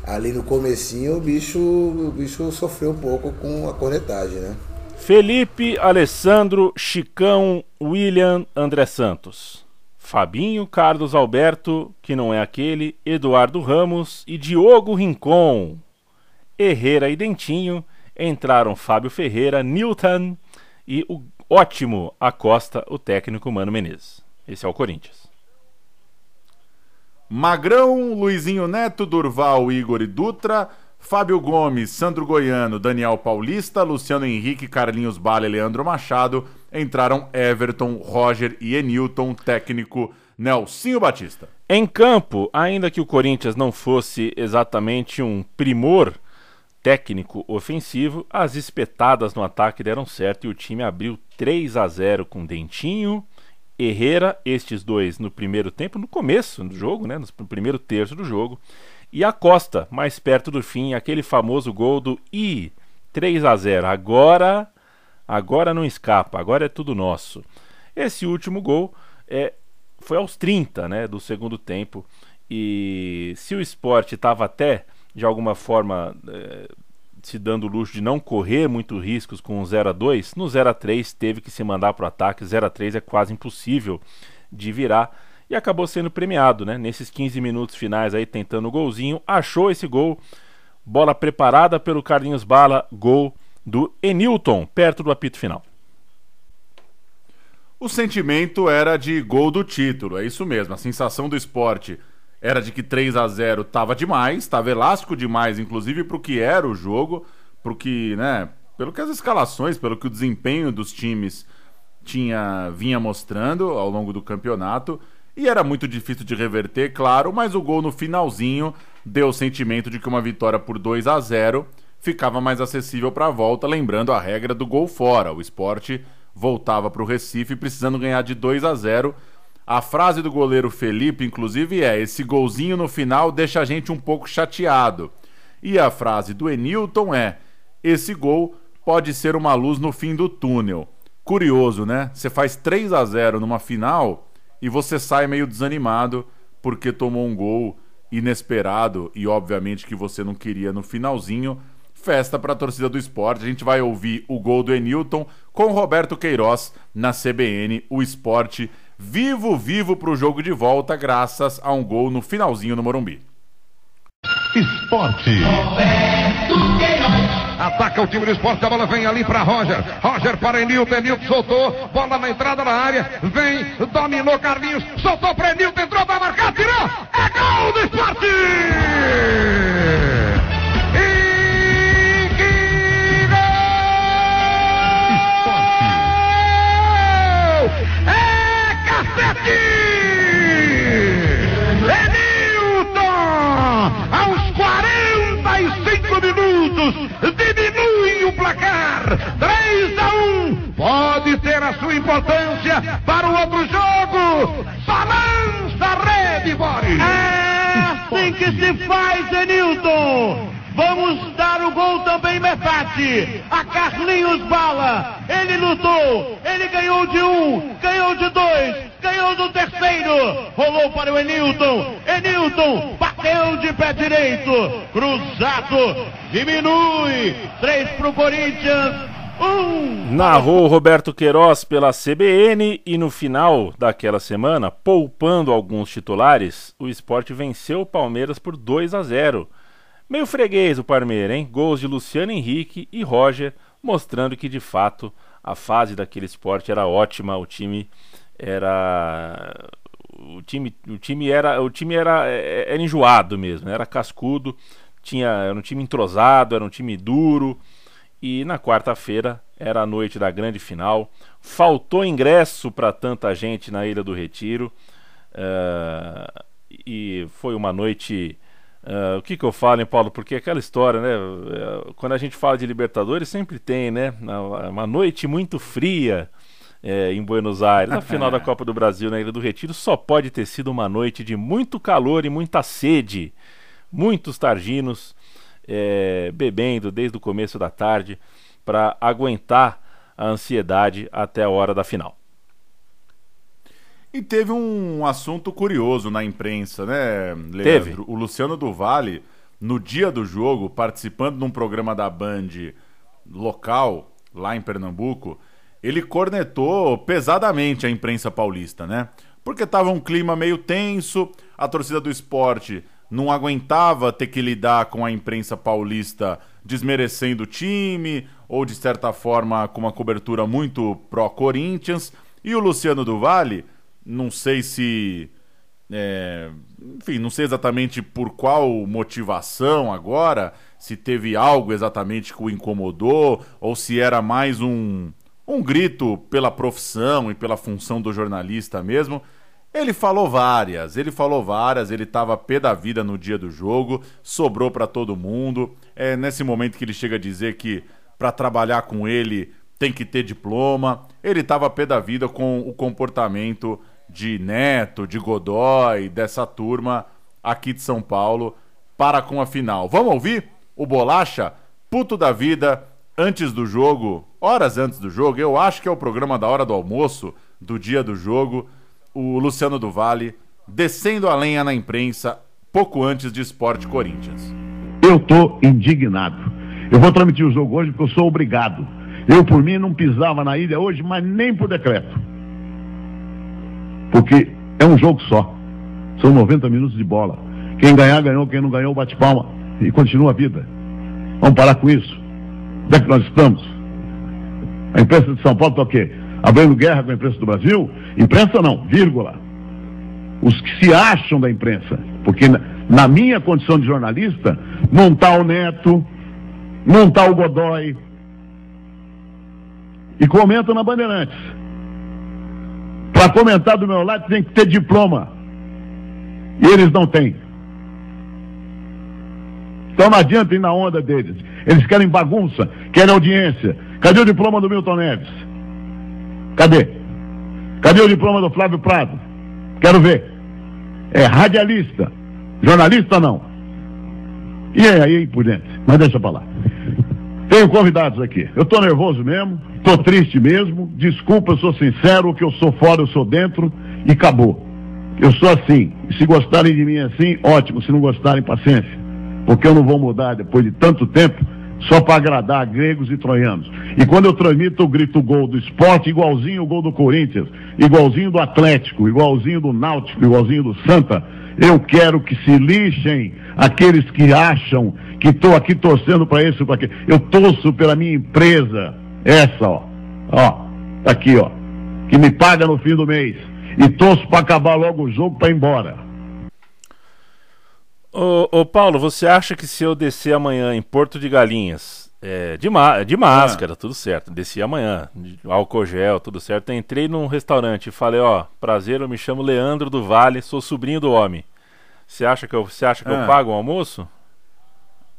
ali no comecinho o bicho, o bicho sofreu um pouco com a cornetagem, né? Felipe, Alessandro, Chicão, William, André Santos. Fabinho, Carlos Alberto, que não é aquele, Eduardo Ramos e Diogo Rincon. Herrera e Dentinho entraram Fábio Ferreira, Newton e o ótimo Acosta, o técnico Mano Menezes. Esse é o Corinthians. Magrão, Luizinho Neto, Durval, Igor e Dutra, Fábio Gomes, Sandro Goiano, Daniel Paulista, Luciano Henrique, Carlinhos Bala e Leandro Machado. Entraram Everton, Roger e Enilton, técnico Nelsinho Batista. Em campo, ainda que o Corinthians não fosse exatamente um primor técnico ofensivo, as espetadas no ataque deram certo e o time abriu 3 a 0 com Dentinho, Herrera, estes dois no primeiro tempo, no começo do jogo, né, no primeiro terço do jogo, e a Costa, mais perto do fim, aquele famoso gol do I, 3 a 0. Agora, agora não escapa, agora é tudo nosso. Esse último gol é, foi aos 30, né, do segundo tempo. E se o esporte estava até de alguma forma é, se dando o luxo de não correr muito riscos com o 0 a 2 no 0 a 3 teve que se mandar para o ataque. 0 a 3 é quase impossível de virar e acabou sendo premiado, né? Nesses 15 minutos finais aí tentando o golzinho, achou esse gol. Bola preparada pelo Carlinhos Bala, gol do Enilton, perto do apito final. O sentimento era de gol do título, é isso mesmo. A sensação do esporte era de que 3 a 0 estava demais, estava elástico demais, inclusive para o que era o jogo, pro que, né, pelo que as escalações, pelo que o desempenho dos times tinha vinha mostrando ao longo do campeonato. E era muito difícil de reverter, claro, mas o gol no finalzinho deu o sentimento de que uma vitória por 2 a 0 ficava mais acessível para a volta, lembrando a regra do gol fora. O esporte voltava para o Recife precisando ganhar de 2 a 0. A frase do goleiro Felipe, inclusive, é: esse golzinho no final deixa a gente um pouco chateado. E a frase do Enilton é: esse gol pode ser uma luz no fim do túnel. Curioso, né? Você faz 3 a 0 numa final e você sai meio desanimado porque tomou um gol inesperado e obviamente que você não queria no finalzinho. Festa para a torcida do esporte. A gente vai ouvir o gol do Enilton com Roberto Queiroz na CBN, o esporte vivo vivo para o jogo de volta graças a um gol no finalzinho no Morumbi. Esporte. Ataca o time do esporte, a bola vem ali para Roger. Roger para Enilton, Enilton soltou, bola na entrada da área, vem, dominou Carlinhos, soltou para Enilton, entrou para marcar, tirou, é gol do esporte! Importância para o outro jogo. Balança a rede, Boris. É assim que se faz, Enilton. Vamos dar o gol também metade. A Carlinhos Bala. Ele lutou. Ele ganhou de um, ganhou de dois, ganhou do terceiro. Rolou para o Enilton. Enilton bateu de pé direito. Cruzado. Diminui. Três para o Corinthians. Narrou Roberto Queiroz pela CBN e no final daquela semana, poupando alguns titulares, o esporte venceu o Palmeiras por 2 a 0. Meio freguês o Parmeira, hein? Gols de Luciano Henrique e Roger, mostrando que de fato a fase daquele esporte era ótima, o time era o time, o time era o time era, era enjoado mesmo, era cascudo, tinha era um time entrosado, era um time duro. E na quarta-feira era a noite da grande final. Faltou ingresso para tanta gente na Ilha do Retiro. Uh, e foi uma noite Uh, o que, que eu falo, hein, Paulo? Porque aquela história, né? Uh, quando a gente fala de Libertadores, sempre tem, né? Uma noite muito fria é, em Buenos Aires. Na final da Copa do Brasil, na Ilha do Retiro, só pode ter sido uma noite de muito calor e muita sede. Muitos targinos é, bebendo desde o começo da tarde para aguentar a ansiedade até a hora da final. E teve um assunto curioso na imprensa, né, Leandro? Teve. O Luciano do Vale, no dia do jogo, participando de um programa da Band local, lá em Pernambuco, ele cornetou pesadamente a imprensa paulista, né? Porque tava um clima meio tenso, a torcida do esporte não aguentava ter que lidar com a imprensa paulista desmerecendo o time, ou de certa forma com uma cobertura muito pró-Corinthians, e o Luciano do Vale não sei se. É, enfim, não sei exatamente por qual motivação agora, se teve algo exatamente que o incomodou, ou se era mais um, um grito pela profissão e pela função do jornalista mesmo. Ele falou várias, ele falou várias, ele tava pé da vida no dia do jogo, sobrou para todo mundo. É nesse momento que ele chega a dizer que para trabalhar com ele tem que ter diploma. Ele tava pé da vida com o comportamento de Neto, de Godoy, dessa turma aqui de São Paulo para com a final. Vamos ouvir o Bolacha, puto da vida, antes do jogo, horas antes do jogo. Eu acho que é o programa da hora do almoço, do dia do jogo o Luciano do Vale descendo a lenha na imprensa pouco antes de Esporte Corinthians. Eu tô indignado. Eu vou transmitir o jogo hoje porque eu sou obrigado. Eu, por mim, não pisava na ilha hoje, mas nem por decreto. Porque é um jogo só. São 90 minutos de bola. Quem ganhar, ganhou. Quem não ganhou, bate palma. E continua a vida. Vamos parar com isso. Onde é que nós estamos? A imprensa de São Paulo está o quê? Abrindo guerra com a imprensa do Brasil? Imprensa não, vírgula. Os que se acham da imprensa. Porque na, na minha condição de jornalista, não está o Neto, não está o Godoy. E comenta na Bandeirantes. Para comentar do meu lado tem que ter diploma. E eles não têm. Então não adianta ir na onda deles. Eles querem bagunça, querem audiência. Cadê o diploma do Milton Neves? Cadê? Cadê o diploma do Flávio Prado? Quero ver. É radialista. Jornalista não. E aí, aí por dentro. Mas deixa pra lá. Tenho convidados aqui. Eu tô nervoso mesmo, tô triste mesmo. Desculpa, eu sou sincero, o que eu sou fora, eu sou dentro e acabou. Eu sou assim. Se gostarem de mim assim, ótimo. Se não gostarem, paciência. Porque eu não vou mudar depois de tanto tempo só para agradar gregos e troianos. E quando eu transmito, eu grito gol do esporte, igualzinho o gol do Corinthians, igualzinho do Atlético, igualzinho do Náutico, igualzinho do Santa. Eu quero que se lixem aqueles que acham que estou aqui torcendo para isso, para aquilo. Eu torço pela minha empresa, essa, ó, ó, tá aqui, ó, que me paga no fim do mês. E torço para acabar logo o jogo para ir embora. Ô, ô, Paulo, você acha que se eu descer amanhã em Porto de Galinhas, é, de, de máscara, ah. tudo certo, desci amanhã, álcool gel, tudo certo, entrei num restaurante e falei, ó, prazer, eu me chamo Leandro do Vale, sou sobrinho do homem. Você acha que eu, você acha que ah. eu pago o almoço?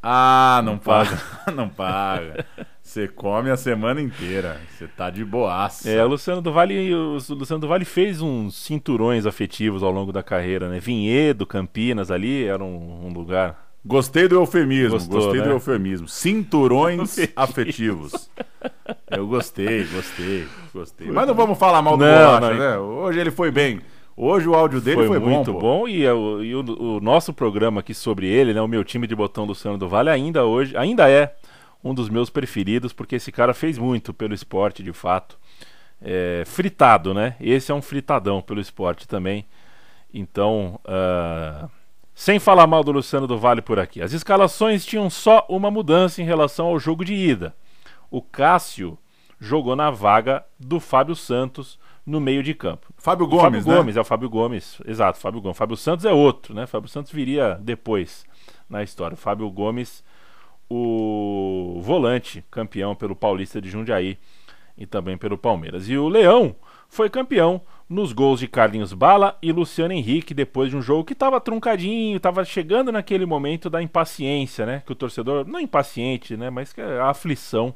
Ah, não, não paga. não paga. Você come a semana inteira. Você tá de boaça. É, o Luciano do Vale, o Luciano do Vale fez uns cinturões afetivos ao longo da carreira, né? Vinhedo, Campinas ali era um, um lugar. Gostei do eufemismo, Gostou, gostei né? do eufemismo. Cinturões afetivos. Eu gostei, gostei, gostei. Mas não vamos falar mal do não, Bolacha, não, né? Hoje ele foi bem. Hoje o áudio dele foi, foi muito bom, bom e, é o, e o, o, nosso programa aqui sobre ele, né, o meu time de botão Luciano do Vale ainda hoje, ainda é um dos meus preferidos, porque esse cara fez muito pelo esporte, de fato. É, fritado, né? Esse é um fritadão pelo esporte também. Então, uh, sem falar mal do Luciano do Vale por aqui. As escalações tinham só uma mudança em relação ao jogo de ida. O Cássio jogou na vaga do Fábio Santos no meio de campo. Fábio Gomes, Fábio né? Gomes, é o Fábio Gomes, exato, Fábio Gomes. Fábio Santos é outro, né? Fábio Santos viria depois na história. O Fábio Gomes o volante, campeão pelo Paulista de Jundiaí e também pelo Palmeiras. E o Leão foi campeão nos gols de Carlinhos Bala e Luciano Henrique depois de um jogo que estava truncadinho, estava chegando naquele momento da impaciência, né? Que o torcedor, não impaciente, né? Mas que a aflição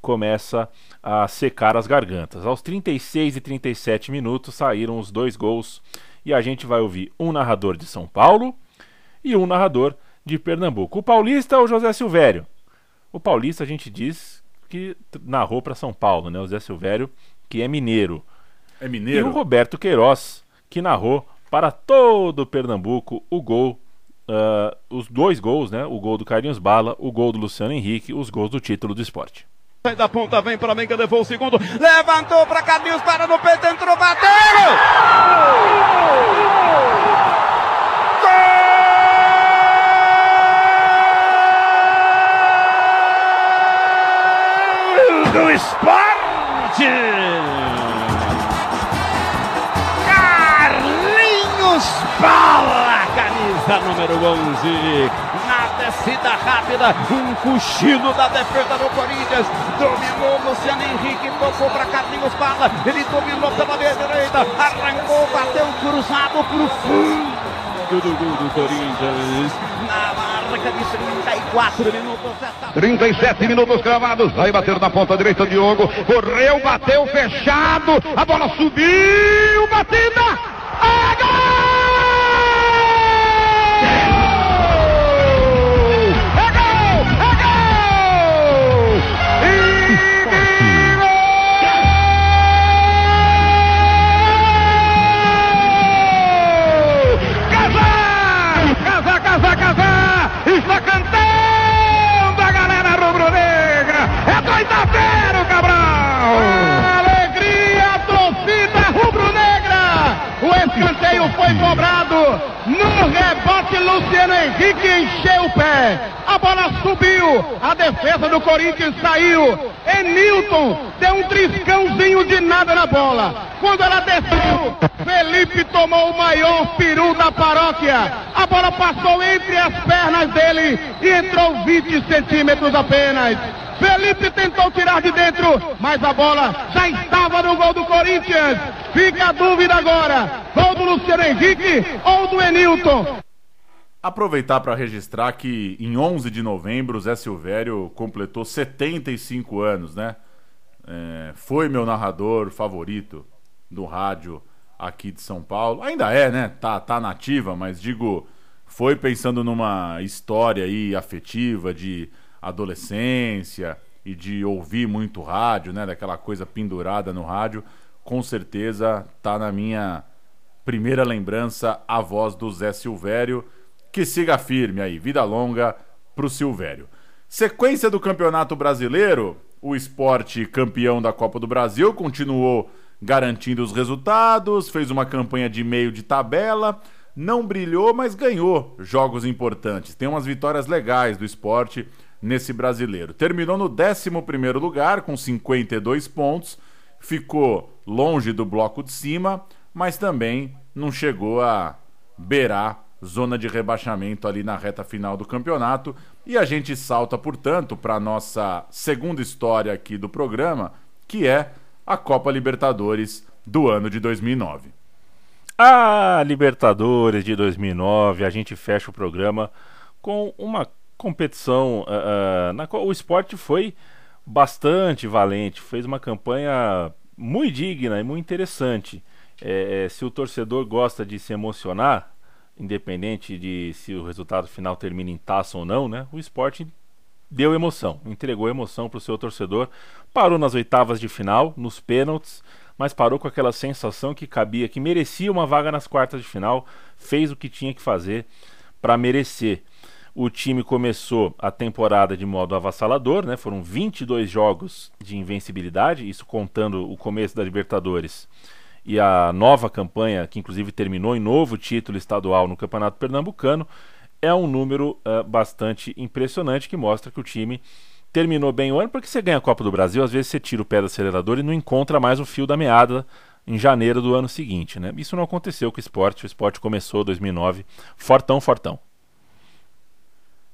começa a secar as gargantas. Aos 36 e 37 minutos saíram os dois gols e a gente vai ouvir um narrador de São Paulo e um narrador de Pernambuco. O paulista é o José Silvério. O paulista a gente diz que narrou para São Paulo, né? O José Silvério, que é mineiro. É mineiro. E o Roberto Queiroz, que narrou para todo o Pernambuco o gol, uh, os dois gols, né? O gol do Carlinhos Bala, o gol do Luciano Henrique, os gols do título do esporte. Sai da ponta, vem para Menga, levou o segundo, levantou para Carlinhos, para no peito, entrou, bateu! Esporte. Carlinhos Bala, camisa número 11. Na descida rápida, um cochilo da defesa do Corinthians. Dominou Luciano Henrique, tocou para Carlinhos Bala. Ele dominou pela direita, arrancou, bateu cruzado pro fundo do gol do Corinthians. Na marca de 34 minutos. 37 minutos cravados. Aí bateu na ponta direita Diogo. Correu, bateu fechado. A bola subiu. Batida. É gol! Foi cobrado. No rebote, Luciano Henrique encheu o pé. A bola subiu. A defesa do Corinthians saiu. Enilton deu um triscãozinho de nada na bola. Quando ela desceu, Felipe tomou o maior peru da paróquia. A bola passou entre as pernas dele e entrou 20 centímetros apenas. Felipe tentou tirar de dentro, mas a bola já estava no gol do Corinthians. Fica a dúvida agora: gol do Luciano Henrique ou do Enilton? Aproveitar para registrar que em 11 de novembro o Zé Silvério completou 75 anos, né? É, foi meu narrador favorito do rádio aqui de São Paulo. Ainda é, né? Tá, tá nativa, mas digo, foi pensando numa história aí afetiva de adolescência e de ouvir muito rádio, né? Daquela coisa pendurada no rádio. Com certeza tá na minha primeira lembrança a voz do Zé Silvério. Que siga firme aí, vida longa pro Silvério. Sequência do Campeonato Brasileiro, o esporte campeão da Copa do Brasil continuou garantindo os resultados, fez uma campanha de meio de tabela, não brilhou, mas ganhou jogos importantes. Tem umas vitórias legais do esporte nesse brasileiro. Terminou no 11 lugar com 52 pontos, ficou longe do bloco de cima, mas também não chegou a beirar zona de rebaixamento ali na reta final do campeonato. E a gente salta, portanto, para a nossa segunda história aqui do programa, que é a Copa Libertadores do ano de 2009. A Libertadores de 2009, a gente fecha o programa com uma competição uh, na qual o esporte foi bastante valente, fez uma campanha muito digna e muito interessante. É, se o torcedor gosta de se emocionar, independente de se o resultado final termina em taça ou não, né? O esporte deu emoção, entregou emoção para o seu torcedor, parou nas oitavas de final, nos pênaltis, mas parou com aquela sensação que cabia, que merecia uma vaga nas quartas de final, fez o que tinha que fazer para merecer. O time começou a temporada de modo avassalador, né? Foram 22 jogos de invencibilidade, isso contando o começo da Libertadores e a nova campanha, que inclusive terminou em novo título estadual no Campeonato Pernambucano, é um número uh, bastante impressionante que mostra que o time terminou bem o ano, porque você ganha a Copa do Brasil, às vezes você tira o pé do acelerador e não encontra mais o fio da meada em janeiro do ano seguinte. Né? Isso não aconteceu com o esporte, o esporte começou 2009 fortão, fortão.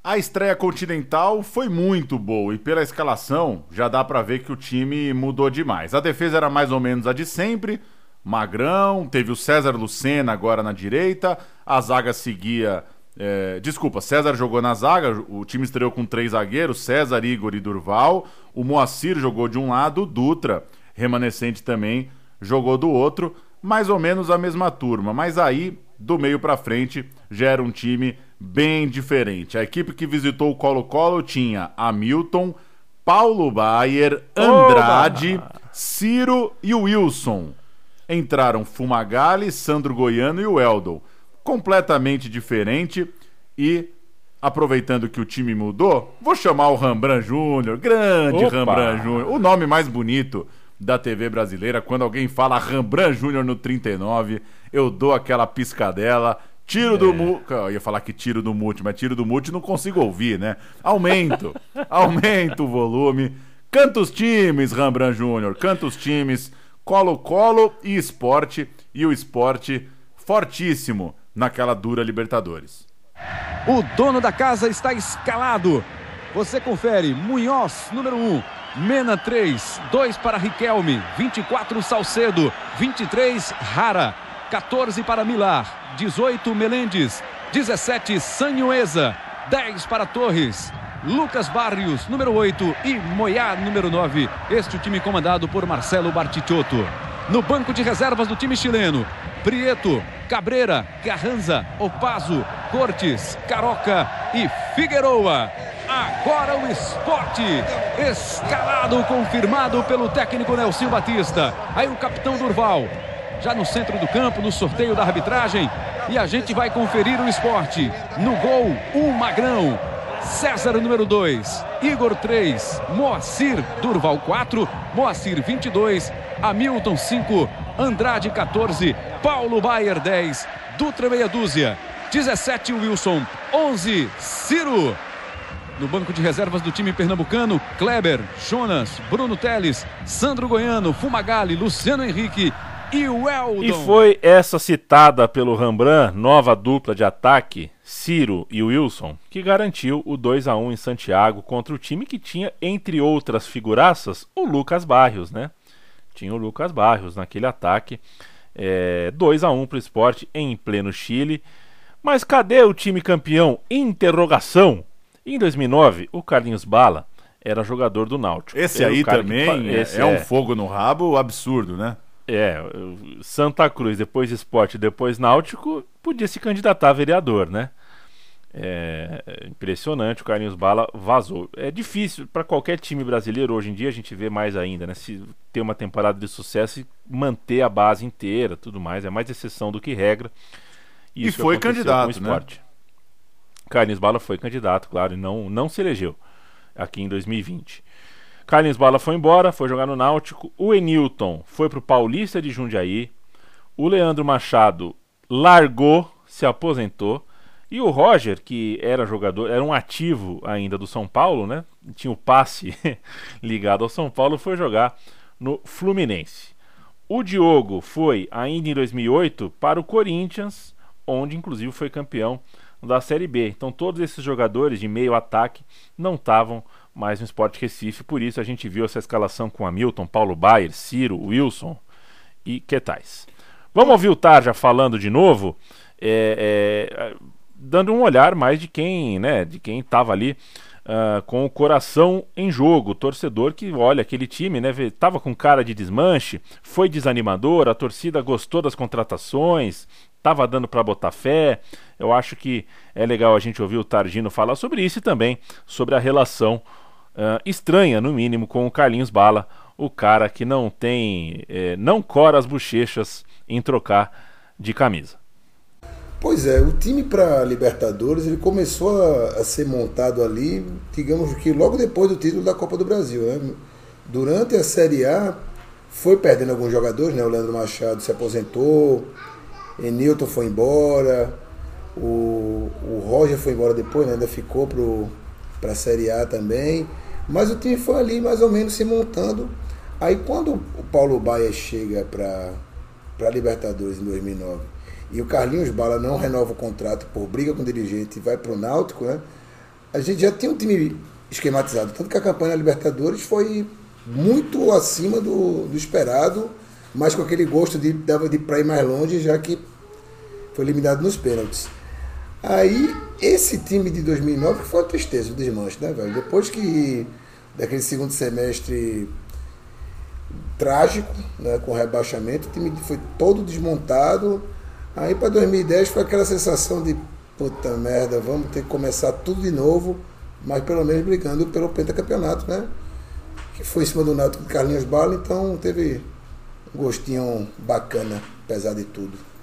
A estreia continental foi muito boa e pela escalação já dá para ver que o time mudou demais. A defesa era mais ou menos a de sempre, Magrão, teve o César Lucena agora na direita, a zaga seguia. É, desculpa, César jogou na zaga, o time estreou com três zagueiros, César, Igor e Durval. O Moacir jogou de um lado, o Dutra, remanescente também, jogou do outro. Mais ou menos a mesma turma, mas aí, do meio para frente, já era um time bem diferente. A equipe que visitou o Colo-Colo tinha Hamilton, Paulo Baier, Andrade, Oba! Ciro e Wilson entraram Fumagalli, Sandro Goiano e o Eldon. Completamente diferente e aproveitando que o time mudou, vou chamar o Rambran Júnior, grande Opa. Rambran Júnior, o nome mais bonito da TV brasileira. Quando alguém fala Rambran Júnior no 39, eu dou aquela piscadela, tiro é. do mute. Eu ia falar que tiro do mute, mas tiro do mute não consigo ouvir, né? Aumento, aumento o volume. Canta os times, Rambran Júnior, canta os times. Colo-Colo e esporte, e o esporte fortíssimo naquela dura Libertadores. O dono da casa está escalado. Você confere. Munhoz, número 1. Mena 3. 2 para Riquelme. 24 Salcedo. 23 Rara. 14 para Milar. 18 Melendes. 17 Sanhuesa. 10 para Torres. Lucas Barrios, número 8 e Moyá, número 9. Este time comandado por Marcelo Bartichotto. No banco de reservas do time chileno, Prieto, Cabreira, Carranza, Opazo, Cortes, Caroca e Figueroa. Agora o esporte, escalado, confirmado pelo técnico Nelson Batista. Aí o capitão Durval, já no centro do campo, no sorteio da arbitragem. E a gente vai conferir o esporte. No gol, um magrão. César, número 2. Igor 3. Moacir Durval 4. Moacir 22. Hamilton 5. Andrade 14. Paulo Baier 10. Dutra meia dúzia. 17 Wilson. 11 Ciro. No banco de reservas do time pernambucano, Kleber, Jonas, Bruno Teles, Sandro Goiano, Fumagalli, Luciano Henrique e o Eldon. E foi essa citada pelo Rembrandt, nova dupla de ataque, Ciro e Wilson, que garantiu o 2 a 1 em Santiago contra o time que tinha, entre outras figuraças, o Lucas Barrios, né? Tinha o Lucas Barrios naquele ataque. É, 2 a 1 para o esporte em pleno Chile. Mas cadê o time campeão? Interrogação. Em 2009, o Carlinhos Bala era jogador do Náutico. Esse Era aí também que- é, esse é um fogo no rabo absurdo, né? É, Santa Cruz, depois esporte, depois náutico, podia se candidatar a vereador, né? É, impressionante, o Carlinhos Bala vazou. É difícil para qualquer time brasileiro hoje em dia, a gente vê mais ainda, né? Se ter uma temporada de sucesso e manter a base inteira, tudo mais, é mais exceção do que regra. E Isso foi candidato, esporte. Carlinhos Bala foi candidato, claro, e não, não se elegeu aqui em 2020. Carlinhos Bala foi embora, foi jogar no Náutico. O Enilton foi pro Paulista de Jundiaí. O Leandro Machado largou, se aposentou. E o Roger, que era jogador, era um ativo ainda do São Paulo, né? Tinha o passe ligado ao São Paulo, foi jogar no Fluminense. O Diogo foi, ainda em 2008, para o Corinthians, onde inclusive foi campeão da Série B. Então todos esses jogadores de meio ataque não estavam mais no Sport Recife, por isso a gente viu essa escalação com Hamilton, Paulo Baier, Ciro, Wilson e que tais. Vamos ouvir o Tarja falando de novo, é, é, dando um olhar mais de quem, né, de quem estava ali ah, com o coração em jogo, o torcedor que olha aquele time, né, vê- tava com cara de desmanche, foi desanimador, a torcida gostou das contratações, tava dando para botar fé. Eu acho que é legal a gente ouvir o Targino falar sobre isso e também sobre a relação ah, estranha, no mínimo, com o Carlinhos Bala, o cara que não tem, eh, não cora as bochechas em trocar de camisa. Pois é, o time para Libertadores ele começou a, a ser montado ali, digamos que logo depois do título da Copa do Brasil. Né? Durante a Série A foi perdendo alguns jogadores, né? O Leandro Machado se aposentou, Enilton foi embora, o, o Roger foi embora depois, né? ainda ficou para a Série A também. Mas o time foi ali mais ou menos se montando. Aí quando o Paulo Baia chega para para Libertadores em 2009 e o Carlinhos Bala não renova o contrato por briga com o dirigente e vai para o Náutico, né? A gente já tinha um time esquematizado, tanto que a campanha da Libertadores foi muito acima do, do esperado, mas com aquele gosto de, de, de para ir mais longe, já que foi eliminado nos pênaltis. Aí, esse time de 2009 foi uma tristeza, o desmanche, né, velho? Depois que, daquele segundo semestre trágico, né, com rebaixamento, o time foi todo desmontado. Aí para 2010 foi aquela sensação de puta merda, vamos ter que começar tudo de novo, mas pelo menos brigando pelo pentacampeonato, né? Que foi em cima do Náutico de Carlinhos Bala, então teve um gostinho bacana, apesar de tudo.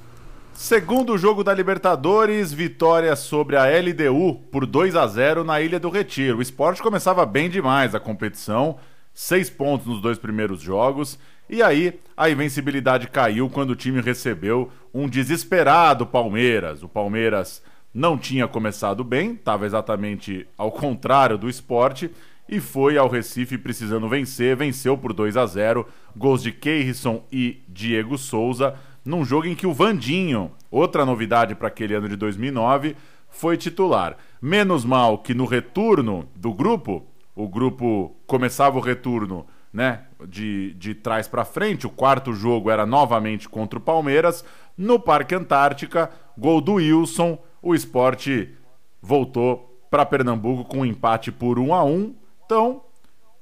Segundo jogo da Libertadores, vitória sobre a LDU por 2 a 0 na Ilha do Retiro. O esporte começava bem demais a competição, seis pontos nos dois primeiros jogos, e aí a invencibilidade caiu quando o time recebeu um desesperado Palmeiras. O Palmeiras não tinha começado bem, estava exatamente ao contrário do esporte, e foi ao Recife precisando vencer, venceu por 2 a 0 gols de Keirson e Diego Souza, num jogo em que o Vandinho, outra novidade para aquele ano de 2009, foi titular. Menos mal que no retorno do grupo, o grupo começava o retorno né, de, de trás para frente, o quarto jogo era novamente contra o Palmeiras, no Parque Antártica, gol do Wilson, o esporte voltou para Pernambuco com um empate por 1 a 1 então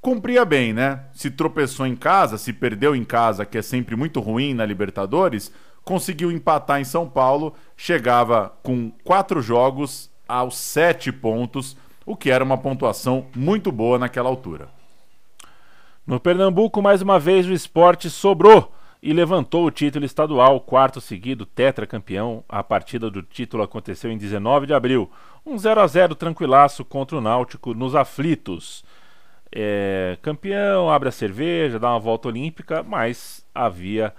cumpria bem, né? Se tropeçou em casa, se perdeu em casa, que é sempre muito ruim na Libertadores, conseguiu empatar em São Paulo, chegava com quatro jogos aos sete pontos, o que era uma pontuação muito boa naquela altura. No Pernambuco, mais uma vez, o esporte sobrou e levantou o título estadual, quarto seguido, tetracampeão. A partida do título aconteceu em 19 de abril. Um 0 a 0 tranquilaço contra o Náutico nos aflitos. É, campeão, abre a cerveja, dá uma volta olímpica, mas havia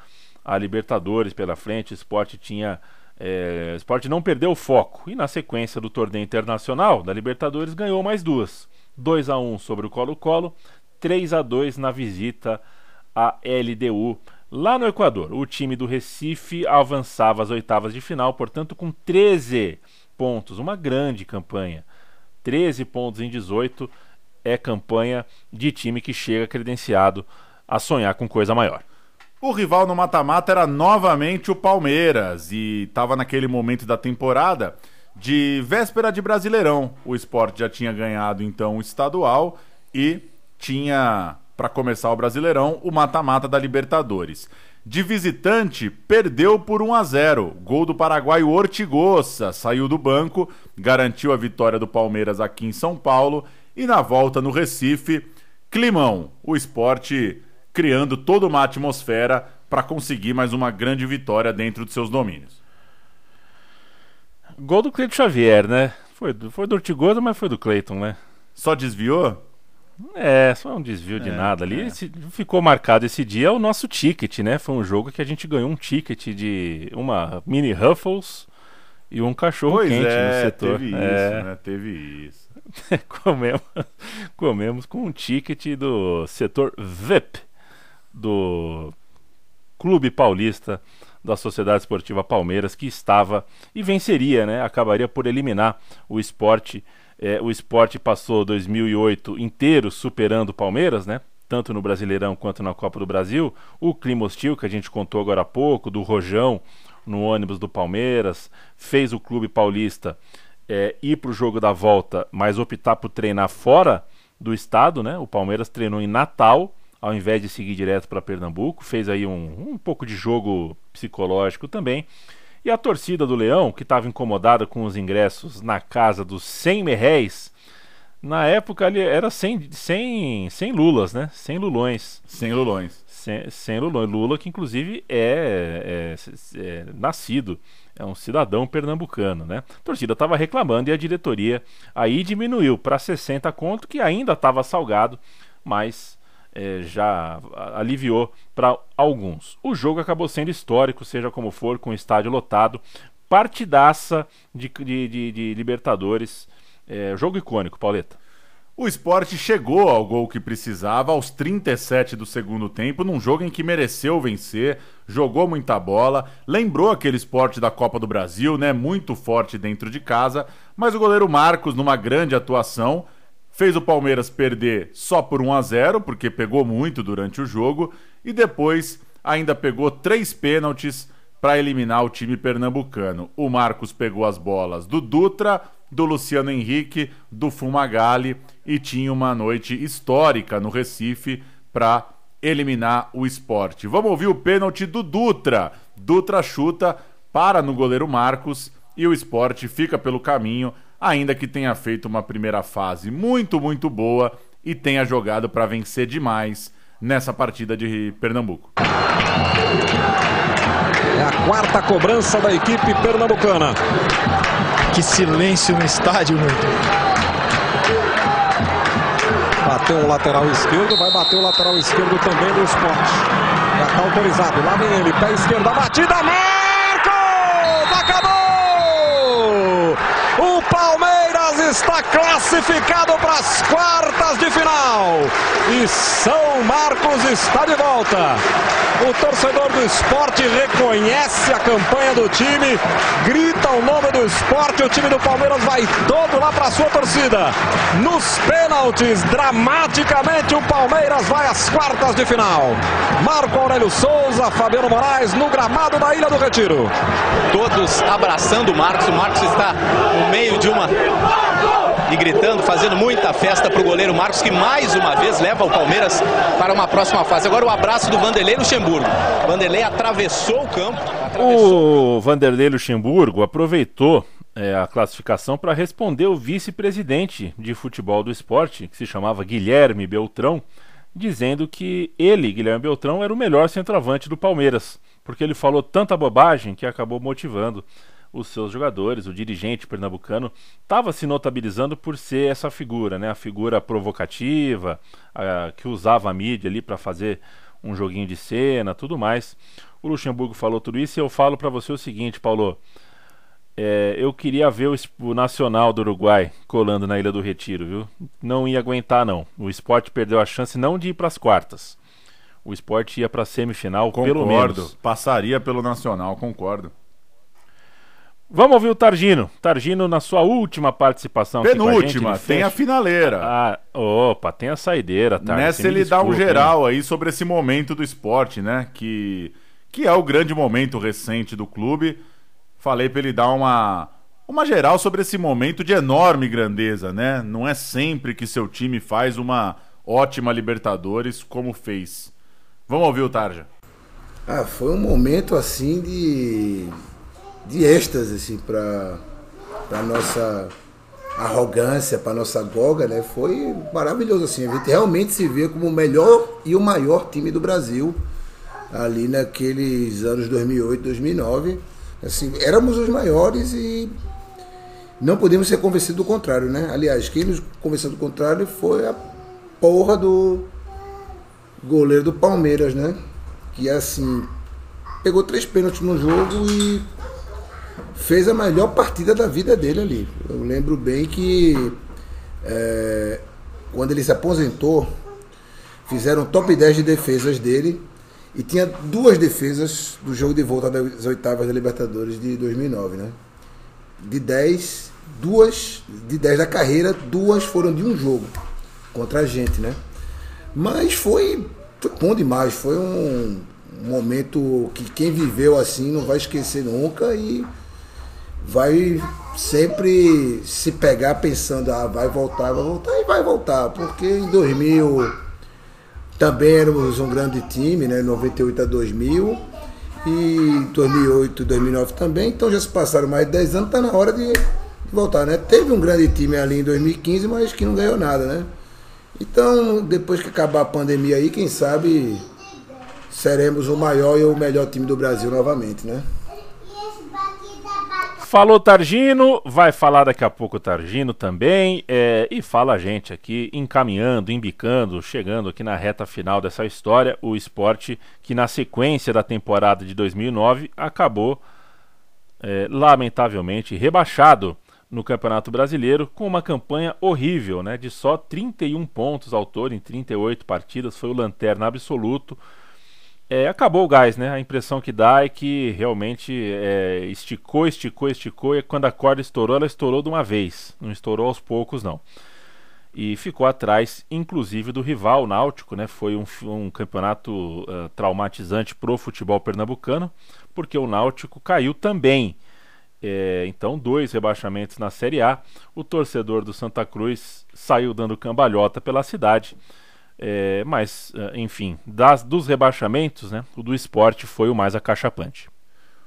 a Libertadores pela frente, o esporte tinha. É, o esporte não perdeu o foco e na sequência do torneio internacional da Libertadores ganhou mais duas. 2 a 1 sobre o Colo-Colo, 3 a 2 na visita à LDU lá no Equador. O time do Recife avançava às oitavas de final, portanto, com 13 pontos, uma grande campanha. 13 pontos em 18 é campanha de time que chega credenciado a sonhar com coisa maior. O rival no mata-mata era novamente o Palmeiras e estava naquele momento da temporada de véspera de Brasileirão. O esporte já tinha ganhado então o estadual e tinha, para começar o Brasileirão, o mata-mata da Libertadores. De visitante, perdeu por 1 a 0. Gol do paraguaio Ortigosa saiu do banco, garantiu a vitória do Palmeiras aqui em São Paulo e na volta no Recife, Climão, o esporte criando toda uma atmosfera para conseguir mais uma grande vitória dentro de seus domínios. Gol do Cleiton Xavier, né? Foi, foi do Ortigosa, mas foi do Cleiton, né? Só desviou? É, só um desvio de é, nada ali. É. Esse, ficou marcado esse dia o nosso ticket, né? Foi um jogo que a gente ganhou um ticket de uma mini Ruffles e um cachorro pois quente é, no setor. Teve é. isso, né? Teve isso. comemos, comemos com um ticket do setor VIP do Clube Paulista da Sociedade Esportiva Palmeiras, que estava e venceria, né? Acabaria por eliminar o esporte. É, o esporte passou 2008 inteiro superando o Palmeiras, né? Tanto no Brasileirão quanto na Copa do Brasil. O clima hostil que a gente contou agora há pouco, do Rojão no ônibus do Palmeiras, fez o Clube Paulista é, ir para o jogo da volta, mas optar por treinar fora do estado, né? O Palmeiras treinou em Natal ao invés de seguir direto para Pernambuco, fez aí um, um pouco de jogo psicológico também. E a torcida do Leão, que estava incomodada com os ingressos na casa dos 100 merréis, na época ali era sem, sem, sem lulas, né? Sem lulões. Sem lulões. Sem, lulões. Lula, que inclusive é, é, é nascido, é um cidadão pernambucano, né? A torcida estava reclamando e a diretoria aí diminuiu para 60 conto, que ainda estava salgado, mas é, já aliviou para alguns. O jogo acabou sendo histórico, seja como for, com o estádio lotado, partidaça de, de, de, de Libertadores, é, jogo icônico, Pauleta. O esporte chegou ao gol que precisava aos 37 do segundo tempo, num jogo em que mereceu vencer, jogou muita bola, lembrou aquele esporte da Copa do Brasil, né? Muito forte dentro de casa, mas o goleiro Marcos, numa grande atuação, Fez o Palmeiras perder só por 1 a 0, porque pegou muito durante o jogo, e depois ainda pegou três pênaltis para eliminar o time pernambucano. O Marcos pegou as bolas do Dutra, do Luciano Henrique, do Fumagalli e tinha uma noite histórica no Recife para eliminar o esporte. Vamos ouvir o pênalti do Dutra. Dutra chuta, para no goleiro Marcos e o esporte fica pelo caminho ainda que tenha feito uma primeira fase muito, muito boa e tenha jogado para vencer demais nessa partida de Pernambuco. É a quarta cobrança da equipe pernambucana. Que silêncio no estádio, meu Bateu o lateral esquerdo, vai bater o lateral esquerdo também do esporte. Já está autorizado. Lá vem ele, pé esquerdo, a batida, Marcos! Acabou! O Palmeiras está classificado para as quartas de final. E São Marcos está de volta. O torcedor do esporte reconhece a campanha do time, grita o nome do esporte. O time do Palmeiras vai todo lá para sua torcida. Nos pênaltis, dramaticamente, o Palmeiras vai às quartas de final. Marco Aurélio Souza, Fabiano Moraes no gramado da Ilha do Retiro. Todos abraçando o Marcos. O Marcos está no meio de uma e gritando, fazendo muita festa para o goleiro Marcos, que mais uma vez leva o Palmeiras para uma próxima fase. Agora o abraço do Vanderlei Luxemburgo. Vanderlei atravessou o campo. Atravessou... O Vanderlei Luxemburgo aproveitou é, a classificação para responder o vice-presidente de futebol do esporte, que se chamava Guilherme Beltrão, dizendo que ele, Guilherme Beltrão, era o melhor centroavante do Palmeiras, porque ele falou tanta bobagem que acabou motivando os seus jogadores. O dirigente pernambucano estava se notabilizando por ser essa figura, né? A figura provocativa, a, que usava a mídia ali para fazer um joguinho de cena, tudo mais. O Luxemburgo falou tudo isso e eu falo para você o seguinte, Paulo. É, eu queria ver o, o, Nacional do Uruguai colando na Ilha do Retiro, viu? Não ia aguentar, não. O esporte perdeu a chance não de ir para as quartas. O esporte ia para a semifinal, concordo, pelo menos. Passaria pelo Nacional, concordo. Vamos ouvir o Targino. Targino na sua última participação. Penúltima, a gente, tem a finaleira. Ah, opa, tem a saideira, Targino. Nessa ele desculpa, dá um geral hein? aí sobre esse momento do esporte, né? Que, que é o grande momento recente do clube. Falei para ele dar uma, uma geral sobre esse momento de enorme grandeza, né? Não é sempre que seu time faz uma ótima Libertadores como fez. Vamos ouvir o Tarja. Ah, foi um momento assim de de êxtase assim, para a nossa arrogância, para nossa goga, né? Foi maravilhoso assim. A gente realmente se vê como o melhor e o maior time do Brasil ali naqueles anos 2008, 2009. Assim, éramos os maiores e não podemos ser convencidos do contrário, né? Aliás, quem nos convenceu do contrário foi a porra do goleiro do Palmeiras, né? Que assim pegou três pênaltis no jogo e fez a melhor partida da vida dele ali. Eu lembro bem que é, quando ele se aposentou, fizeram top 10 de defesas dele e tinha duas defesas do jogo de volta das oitavas da Libertadores de 2009, né? De 10, duas, de 10 da carreira, duas foram de um jogo contra a gente, né? Mas foi, foi bom demais, foi um momento que quem viveu assim não vai esquecer nunca e vai sempre se pegar pensando, ah, vai voltar, vai voltar e vai voltar, porque em 2000 também éramos um grande time, né, 98 a 2000 e 2008, 2009 também, então já se passaram mais de 10 anos, tá na hora de voltar, né? Teve um grande time ali em 2015, mas que não ganhou nada, né? Então, depois que acabar a pandemia aí, quem sabe seremos o maior e o melhor time do Brasil novamente, né? Falou Targino, vai falar daqui a pouco Targino também, é, e fala a gente aqui, encaminhando, embicando, chegando aqui na reta final dessa história, o esporte que na sequência da temporada de 2009 acabou, é, lamentavelmente, rebaixado no Campeonato Brasileiro com uma campanha horrível, né, de só 31 pontos ao todo em 38 partidas, foi o lanterna absoluto, é, acabou o gás, né? A impressão que dá é que realmente é, esticou, esticou, esticou, e quando a corda estourou, ela estourou de uma vez, não estourou aos poucos, não. E ficou atrás, inclusive, do rival Náutico, né? Foi um, um campeonato uh, traumatizante pro futebol pernambucano, porque o Náutico caiu também. É, então, dois rebaixamentos na Série A. O torcedor do Santa Cruz saiu dando cambalhota pela cidade é, mas, é, enfim, das, dos rebaixamentos, né, o do esporte foi o mais acachapante.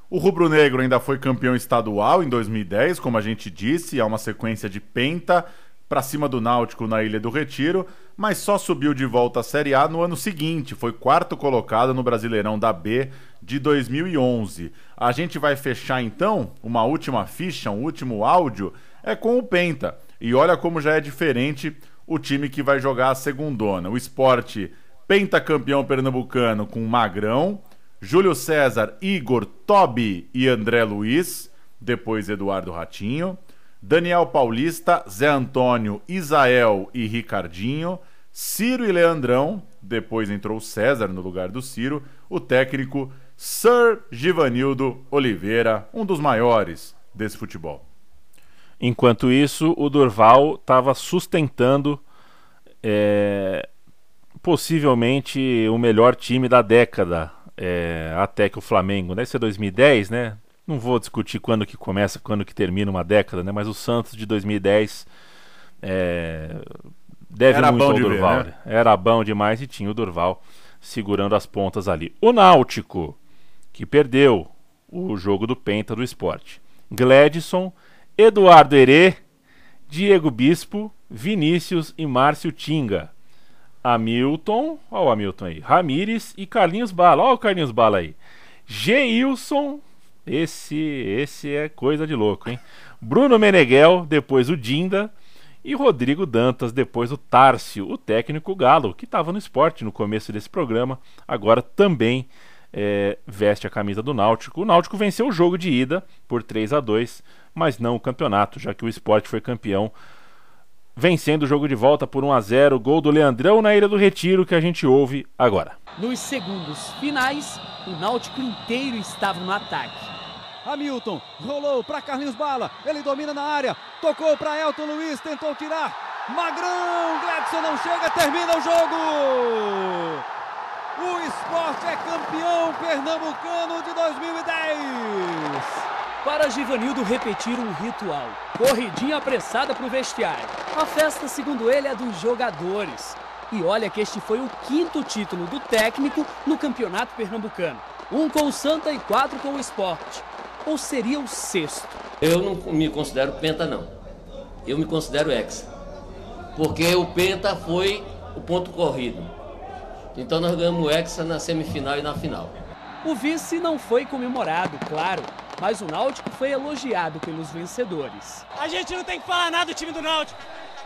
O Rubro Negro ainda foi campeão estadual em 2010, como a gente disse, há uma sequência de penta para cima do Náutico na Ilha do Retiro, mas só subiu de volta à Série A no ano seguinte, foi quarto colocado no Brasileirão da B de 2011. A gente vai fechar então uma última ficha, um último áudio, é com o Penta. E olha como já é diferente o time que vai jogar a segundona. O esporte pentacampeão pernambucano com Magrão, Júlio César, Igor, Tobi e André Luiz, depois Eduardo Ratinho. Daniel Paulista, Zé Antônio, Isael e Ricardinho, Ciro e Leandrão, depois entrou César no lugar do Ciro, o técnico Sir Givanildo Oliveira, um dos maiores desse futebol. Enquanto isso, o Durval estava sustentando é, possivelmente o melhor time da década, é, até que o Flamengo, deve ser 2010, né? Não vou discutir quando que começa, quando que termina uma década, né? Mas o Santos de 2010 é, deve Era muito ao de ver, Durval. né? Era bom demais e tinha o Durval segurando as pontas ali. O Náutico, que perdeu o jogo do Penta do esporte. Gledson, Eduardo Herê, Diego Bispo, Vinícius e Márcio Tinga. Hamilton, olha o Hamilton aí, Ramires e Carlinhos Bala, olha o Carlinhos Bala aí. Geilson, esse, esse é coisa de louco, hein? Bruno Meneghel, depois o Dinda e Rodrigo Dantas, depois o Tárcio, o técnico galo, que estava no esporte no começo desse programa, agora também é, veste a camisa do Náutico. O Náutico venceu o jogo de ida por 3 a 2 mas não o campeonato, já que o esporte foi campeão vencendo o jogo de volta por 1 a 0 gol do Leandrão na Ilha do Retiro, que a gente ouve agora. Nos segundos finais, o Náutico inteiro estava no ataque. Hamilton rolou para Carlinhos Bala, ele domina na área, tocou para Elton Luiz, tentou tirar. Magrão, Gladson não chega, termina o jogo. O esporte é campeão pernambucano de 2010. Para Givanildo repetir um ritual, corridinha apressada para o vestiário. A festa, segundo ele, é dos jogadores. E olha que este foi o quinto título do técnico no campeonato pernambucano. Um com o Santa e quatro com o esporte. Ou seria o sexto? Eu não me considero penta, não. Eu me considero hexa. Porque o penta foi o ponto corrido. Então nós ganhamos o hexa na semifinal e na final. O vice não foi comemorado, claro, mas o Náutico foi elogiado pelos vencedores. A gente não tem que falar nada do time do Náutico.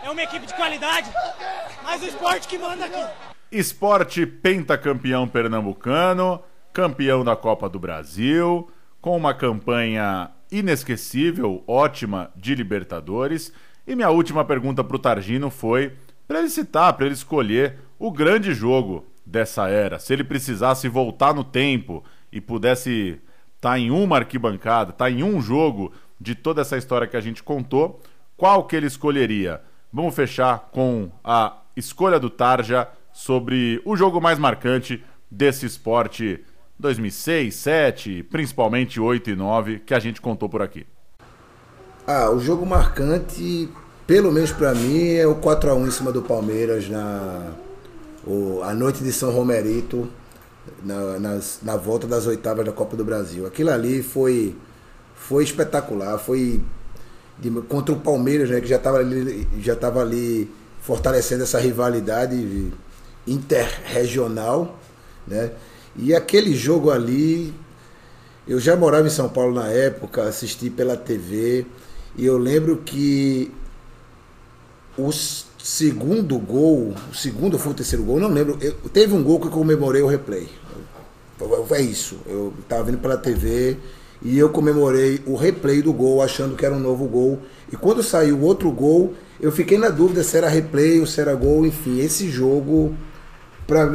É uma equipe de qualidade, mas o esporte que manda aqui. Esporte pentacampeão pernambucano, campeão da Copa do Brasil, com uma campanha inesquecível, ótima de Libertadores. E minha última pergunta para o Targino foi para ele citar, para ele escolher o grande jogo dessa era. Se ele precisasse voltar no tempo e pudesse estar tá em uma arquibancada, estar tá em um jogo de toda essa história que a gente contou, qual que ele escolheria? Vamos fechar com a escolha do Tarja sobre o jogo mais marcante desse esporte 2006, 7, principalmente 8 e 9 que a gente contou por aqui. Ah, o jogo marcante, pelo menos para mim, é o 4 a 1 em cima do Palmeiras na o, a noite de São Romerito, na, nas, na volta das oitavas da Copa do Brasil. Aquilo ali foi, foi espetacular, foi de, contra o Palmeiras, né, que já estava ali, já ali fortalecendo essa rivalidade interregional, né? E aquele jogo ali, eu já morava em São Paulo na época, assisti pela TV, e eu lembro que os segundo gol, o segundo foi o terceiro gol, não lembro. Eu, teve um gol que eu comemorei o replay. É isso. Eu estava vendo pela TV e eu comemorei o replay do gol, achando que era um novo gol. E quando saiu o outro gol, eu fiquei na dúvida se era replay ou se era gol. Enfim, esse jogo, pra,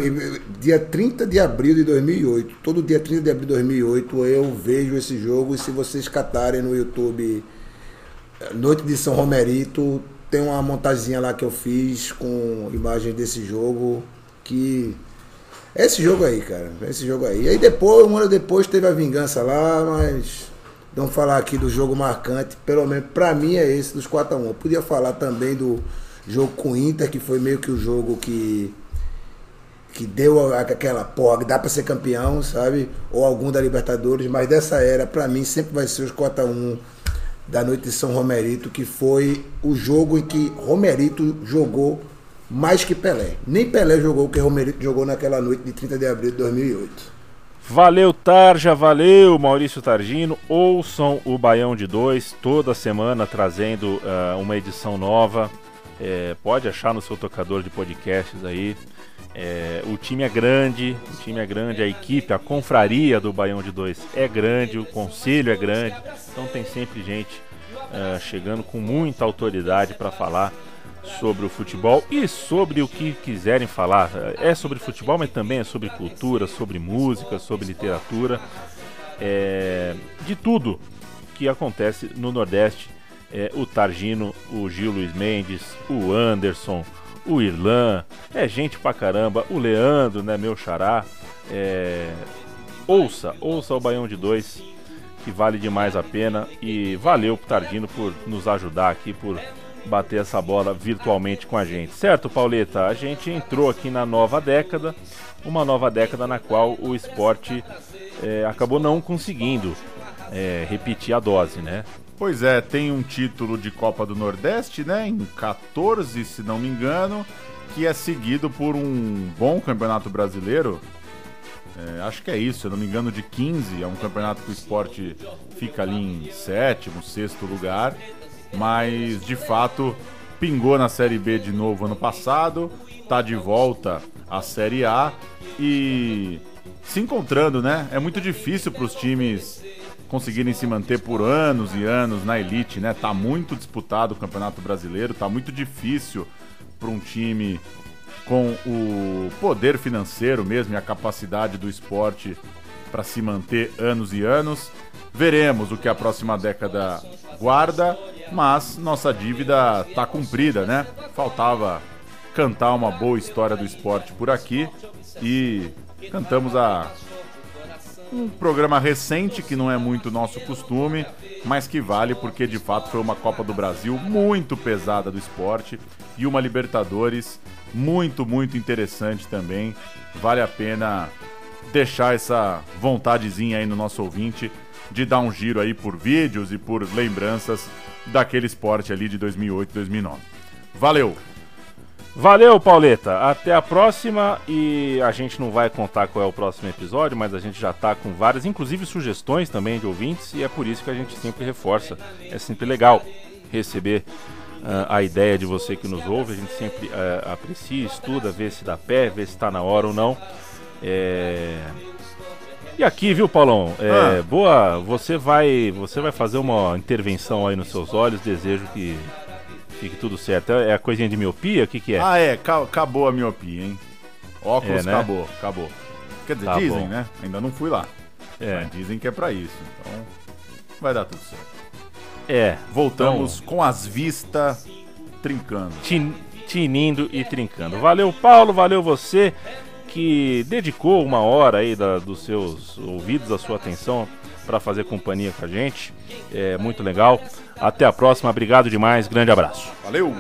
dia 30 de abril de 2008, todo dia 30 de abril de 2008, eu vejo esse jogo. E se vocês catarem no YouTube Noite de São Romerito, tem uma montagenzinha lá que eu fiz com imagens desse jogo que é esse jogo aí, cara. Esse jogo aí. E aí depois, um ano depois, teve a vingança lá, mas. Vamos falar aqui do jogo marcante. Pelo menos pra mim é esse dos 4x1. Eu podia falar também do jogo com o Inter, que foi meio que o jogo que. Que deu aquela porra, que dá pra ser campeão, sabe? Ou algum da Libertadores, mas dessa era, pra mim, sempre vai ser os 4x1 da noite de São Romerito, que foi o jogo em que Romerito jogou mais que Pelé. Nem Pelé jogou o que Romerito jogou naquela noite de 30 de abril de 2008. Valeu, Tarja, valeu, Maurício Targino. Ouçam o Baião de Dois toda semana trazendo uh, uma edição nova. É, pode achar no seu tocador de podcasts aí. É, o time é grande, o time é grande, a equipe, a confraria do Baião de Dois é grande, o conselho é grande, então tem sempre gente uh, chegando com muita autoridade para falar sobre o futebol e sobre o que quiserem falar. É sobre futebol, mas também é sobre cultura, sobre música, sobre literatura, é, de tudo que acontece no Nordeste. É, o Targino, o Gil Luiz Mendes, o Anderson, o Irlan, é gente pra caramba, o Leandro, né, meu xará. É... Ouça, ouça o Baião de Dois, que vale demais a pena. E valeu Tardino por nos ajudar aqui, por bater essa bola virtualmente com a gente. Certo, Pauleta? A gente entrou aqui na nova década, uma nova década na qual o esporte é, acabou não conseguindo é, repetir a dose, né? Pois é, tem um título de Copa do Nordeste, né? Em 14, se não me engano, que é seguido por um bom campeonato brasileiro. É, acho que é isso, se não me engano, de 15. É um campeonato que o esporte fica ali em sétimo, sexto lugar. Mas de fato pingou na Série B de novo ano passado, tá de volta à Série A e se encontrando, né? É muito difícil para os times conseguirem se manter por anos e anos na elite, né? Tá muito disputado o Campeonato Brasileiro, tá muito difícil para um time com o poder financeiro mesmo e a capacidade do esporte para se manter anos e anos. Veremos o que a próxima década guarda, mas nossa dívida tá cumprida, né? Faltava cantar uma boa história do esporte por aqui e cantamos a um programa recente que não é muito nosso costume, mas que vale porque de fato foi uma Copa do Brasil muito pesada do esporte e uma Libertadores muito, muito interessante também. Vale a pena deixar essa vontadezinha aí no nosso ouvinte de dar um giro aí por vídeos e por lembranças daquele esporte ali de 2008, 2009. Valeu! Valeu, Pauleta. Até a próxima. E a gente não vai contar qual é o próximo episódio, mas a gente já tá com várias, inclusive sugestões também de ouvintes, e é por isso que a gente sempre reforça. É sempre legal receber uh, a ideia de você que nos ouve. A gente sempre uh, aprecia, estuda, vê se dá pé, vê se está na hora ou não. É... E aqui, viu, Paulão? É, ah. Boa, você vai, você vai fazer uma intervenção aí nos seus olhos. Desejo que fique tudo certo. É a coisinha de miopia? O que, que é? Ah, é. Acabou a miopia, hein? Óculos, é, né? acabou, acabou. Quer dizer, tá dizem, bom. né? Ainda não fui lá. É. Mas dizem que é para isso. Então, vai dar tudo certo. É. Voltamos então... com as vistas trincando. Tin, tinindo e trincando. Valeu, Paulo. Valeu você que dedicou uma hora aí da, dos seus ouvidos, da sua atenção para fazer companhia com a gente. É muito legal. Até a próxima, obrigado demais, grande abraço. Valeu!